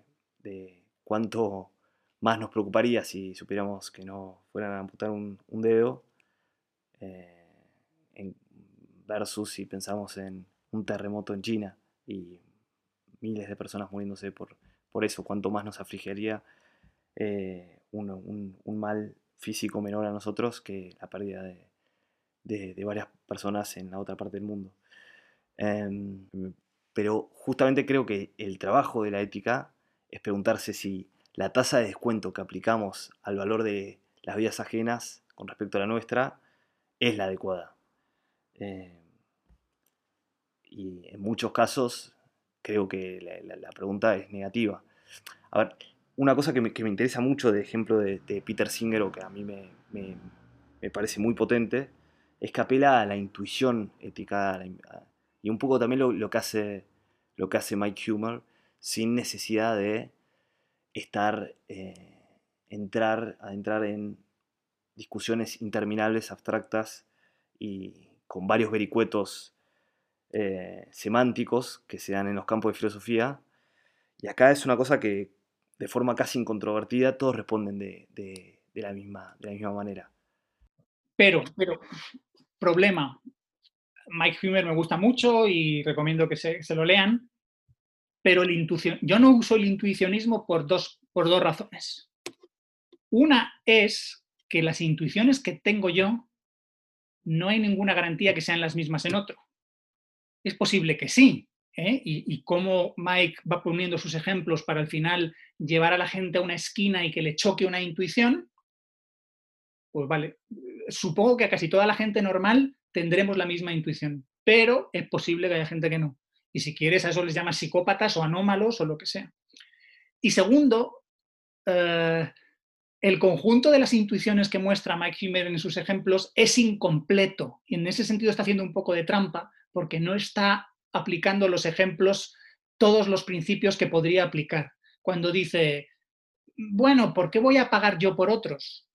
cuánto más nos preocuparía si supiéramos que no fueran a amputar un, dedo eh, versus si pensamos en un terremoto en China y miles de personas muriéndose por, por eso, cuánto más nos afligiría eh, un, mal físico menor a nosotros que la pérdida de, varias personas en la otra parte del mundo. Em, pero justamente creo que el trabajo de la ética es preguntarse si la tasa de descuento que aplicamos al valor de las vidas ajenas con respecto a la nuestra es la adecuada. Eh, y en muchos casos creo que la, pregunta es negativa. A ver, una cosa que me, interesa mucho de ejemplo de, Peter Singer, o que a mí me, parece muy potente, es que apela a la intuición ética, y un poco también lo, que hace, lo que hace Mike Humer sin necesidad de estar, eh, entrar en discusiones interminables, abstractas y con varios vericuetos eh, semánticos que se dan en los campos de filosofía. Y acá es una cosa que de forma casi incontrovertida todos responden de, la misma, de la misma manera. Pero, pero, problema. Mike Humer me gusta mucho y recomiendo que se, lo lean, pero el intuición, yo no uso el intuicionismo por dos, por dos razones. Una es que las intuiciones que tengo yo no hay ninguna garantía que sean las mismas en otro. Es posible que sí, ¿eh? y, cómo Mike va poniendo sus ejemplos para al final llevar a la gente a una esquina y que le choque una intuición, pues vale, supongo que a casi toda la gente normal tendremos la misma intuición, pero es posible que haya gente que no. Y si quieres, a eso les llamas psicópatas o anómalos o lo que sea. Y segundo, eh, el conjunto de las intuiciones que muestra Mike Humer en sus ejemplos es incompleto. Y en ese sentido está haciendo un poco de trampa porque no está aplicando los ejemplos todos los principios que podría aplicar. Cuando dice, bueno, ¿por qué voy a pagar yo por otros?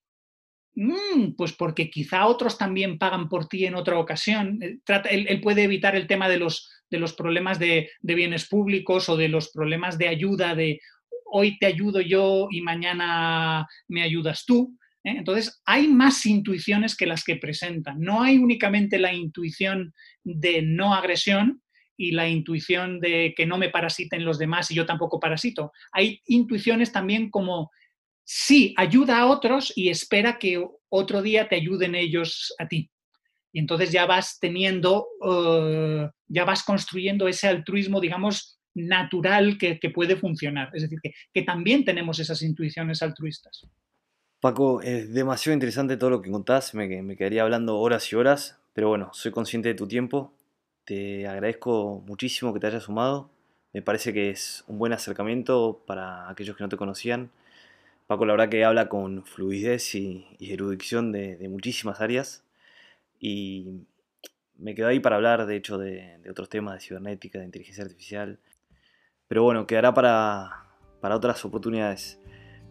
Mm, pues porque quizá otros también pagan por ti en otra ocasión. Eh, él, puede evitar el tema de los, de los problemas de, bienes públicos o de los problemas de ayuda, de hoy te ayudo yo y mañana me ayudas tú. ¿eh? Entonces, hay más intuiciones que las que presentan. No hay únicamente la intuición de no agresión y la intuición de que no me parasiten los demás y yo tampoco parasito. Hay intuiciones también como sí ayuda a otros y espera que otro día te ayuden ellos a ti. Y entonces ya vas teniendo, eh, ya vas construyendo ese altruismo, digamos, natural que, puede funcionar. Es decir, que, también tenemos esas intuiciones altruistas. Paco, es demasiado interesante todo lo que contás, me, me quedaría hablando horas y horas, pero bueno, soy consciente de tu tiempo, te agradezco muchísimo que te hayas sumado, me parece que es un buen acercamiento para aquellos que no te conocían Paco, la verdad que habla con fluidez y, erudición de, muchísimas áreas. Y me quedo ahí para hablar, de hecho, de, otros temas de cibernética, de inteligencia artificial. Pero bueno, quedará para, otras oportunidades.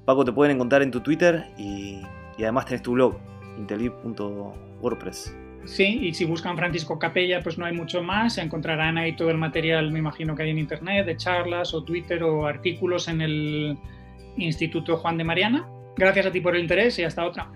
Paco, te pueden encontrar en tu Twitter y, además tenés tu blog, intelib.wordpress. Sí, y si buscan Francisco Capella, pues no hay mucho más. Encontrarán ahí todo el material, me imagino que hay en internet, de charlas o Twitter o artículos en el Instituto Juan de Mariana. Gracias a ti por el interés y hasta otra.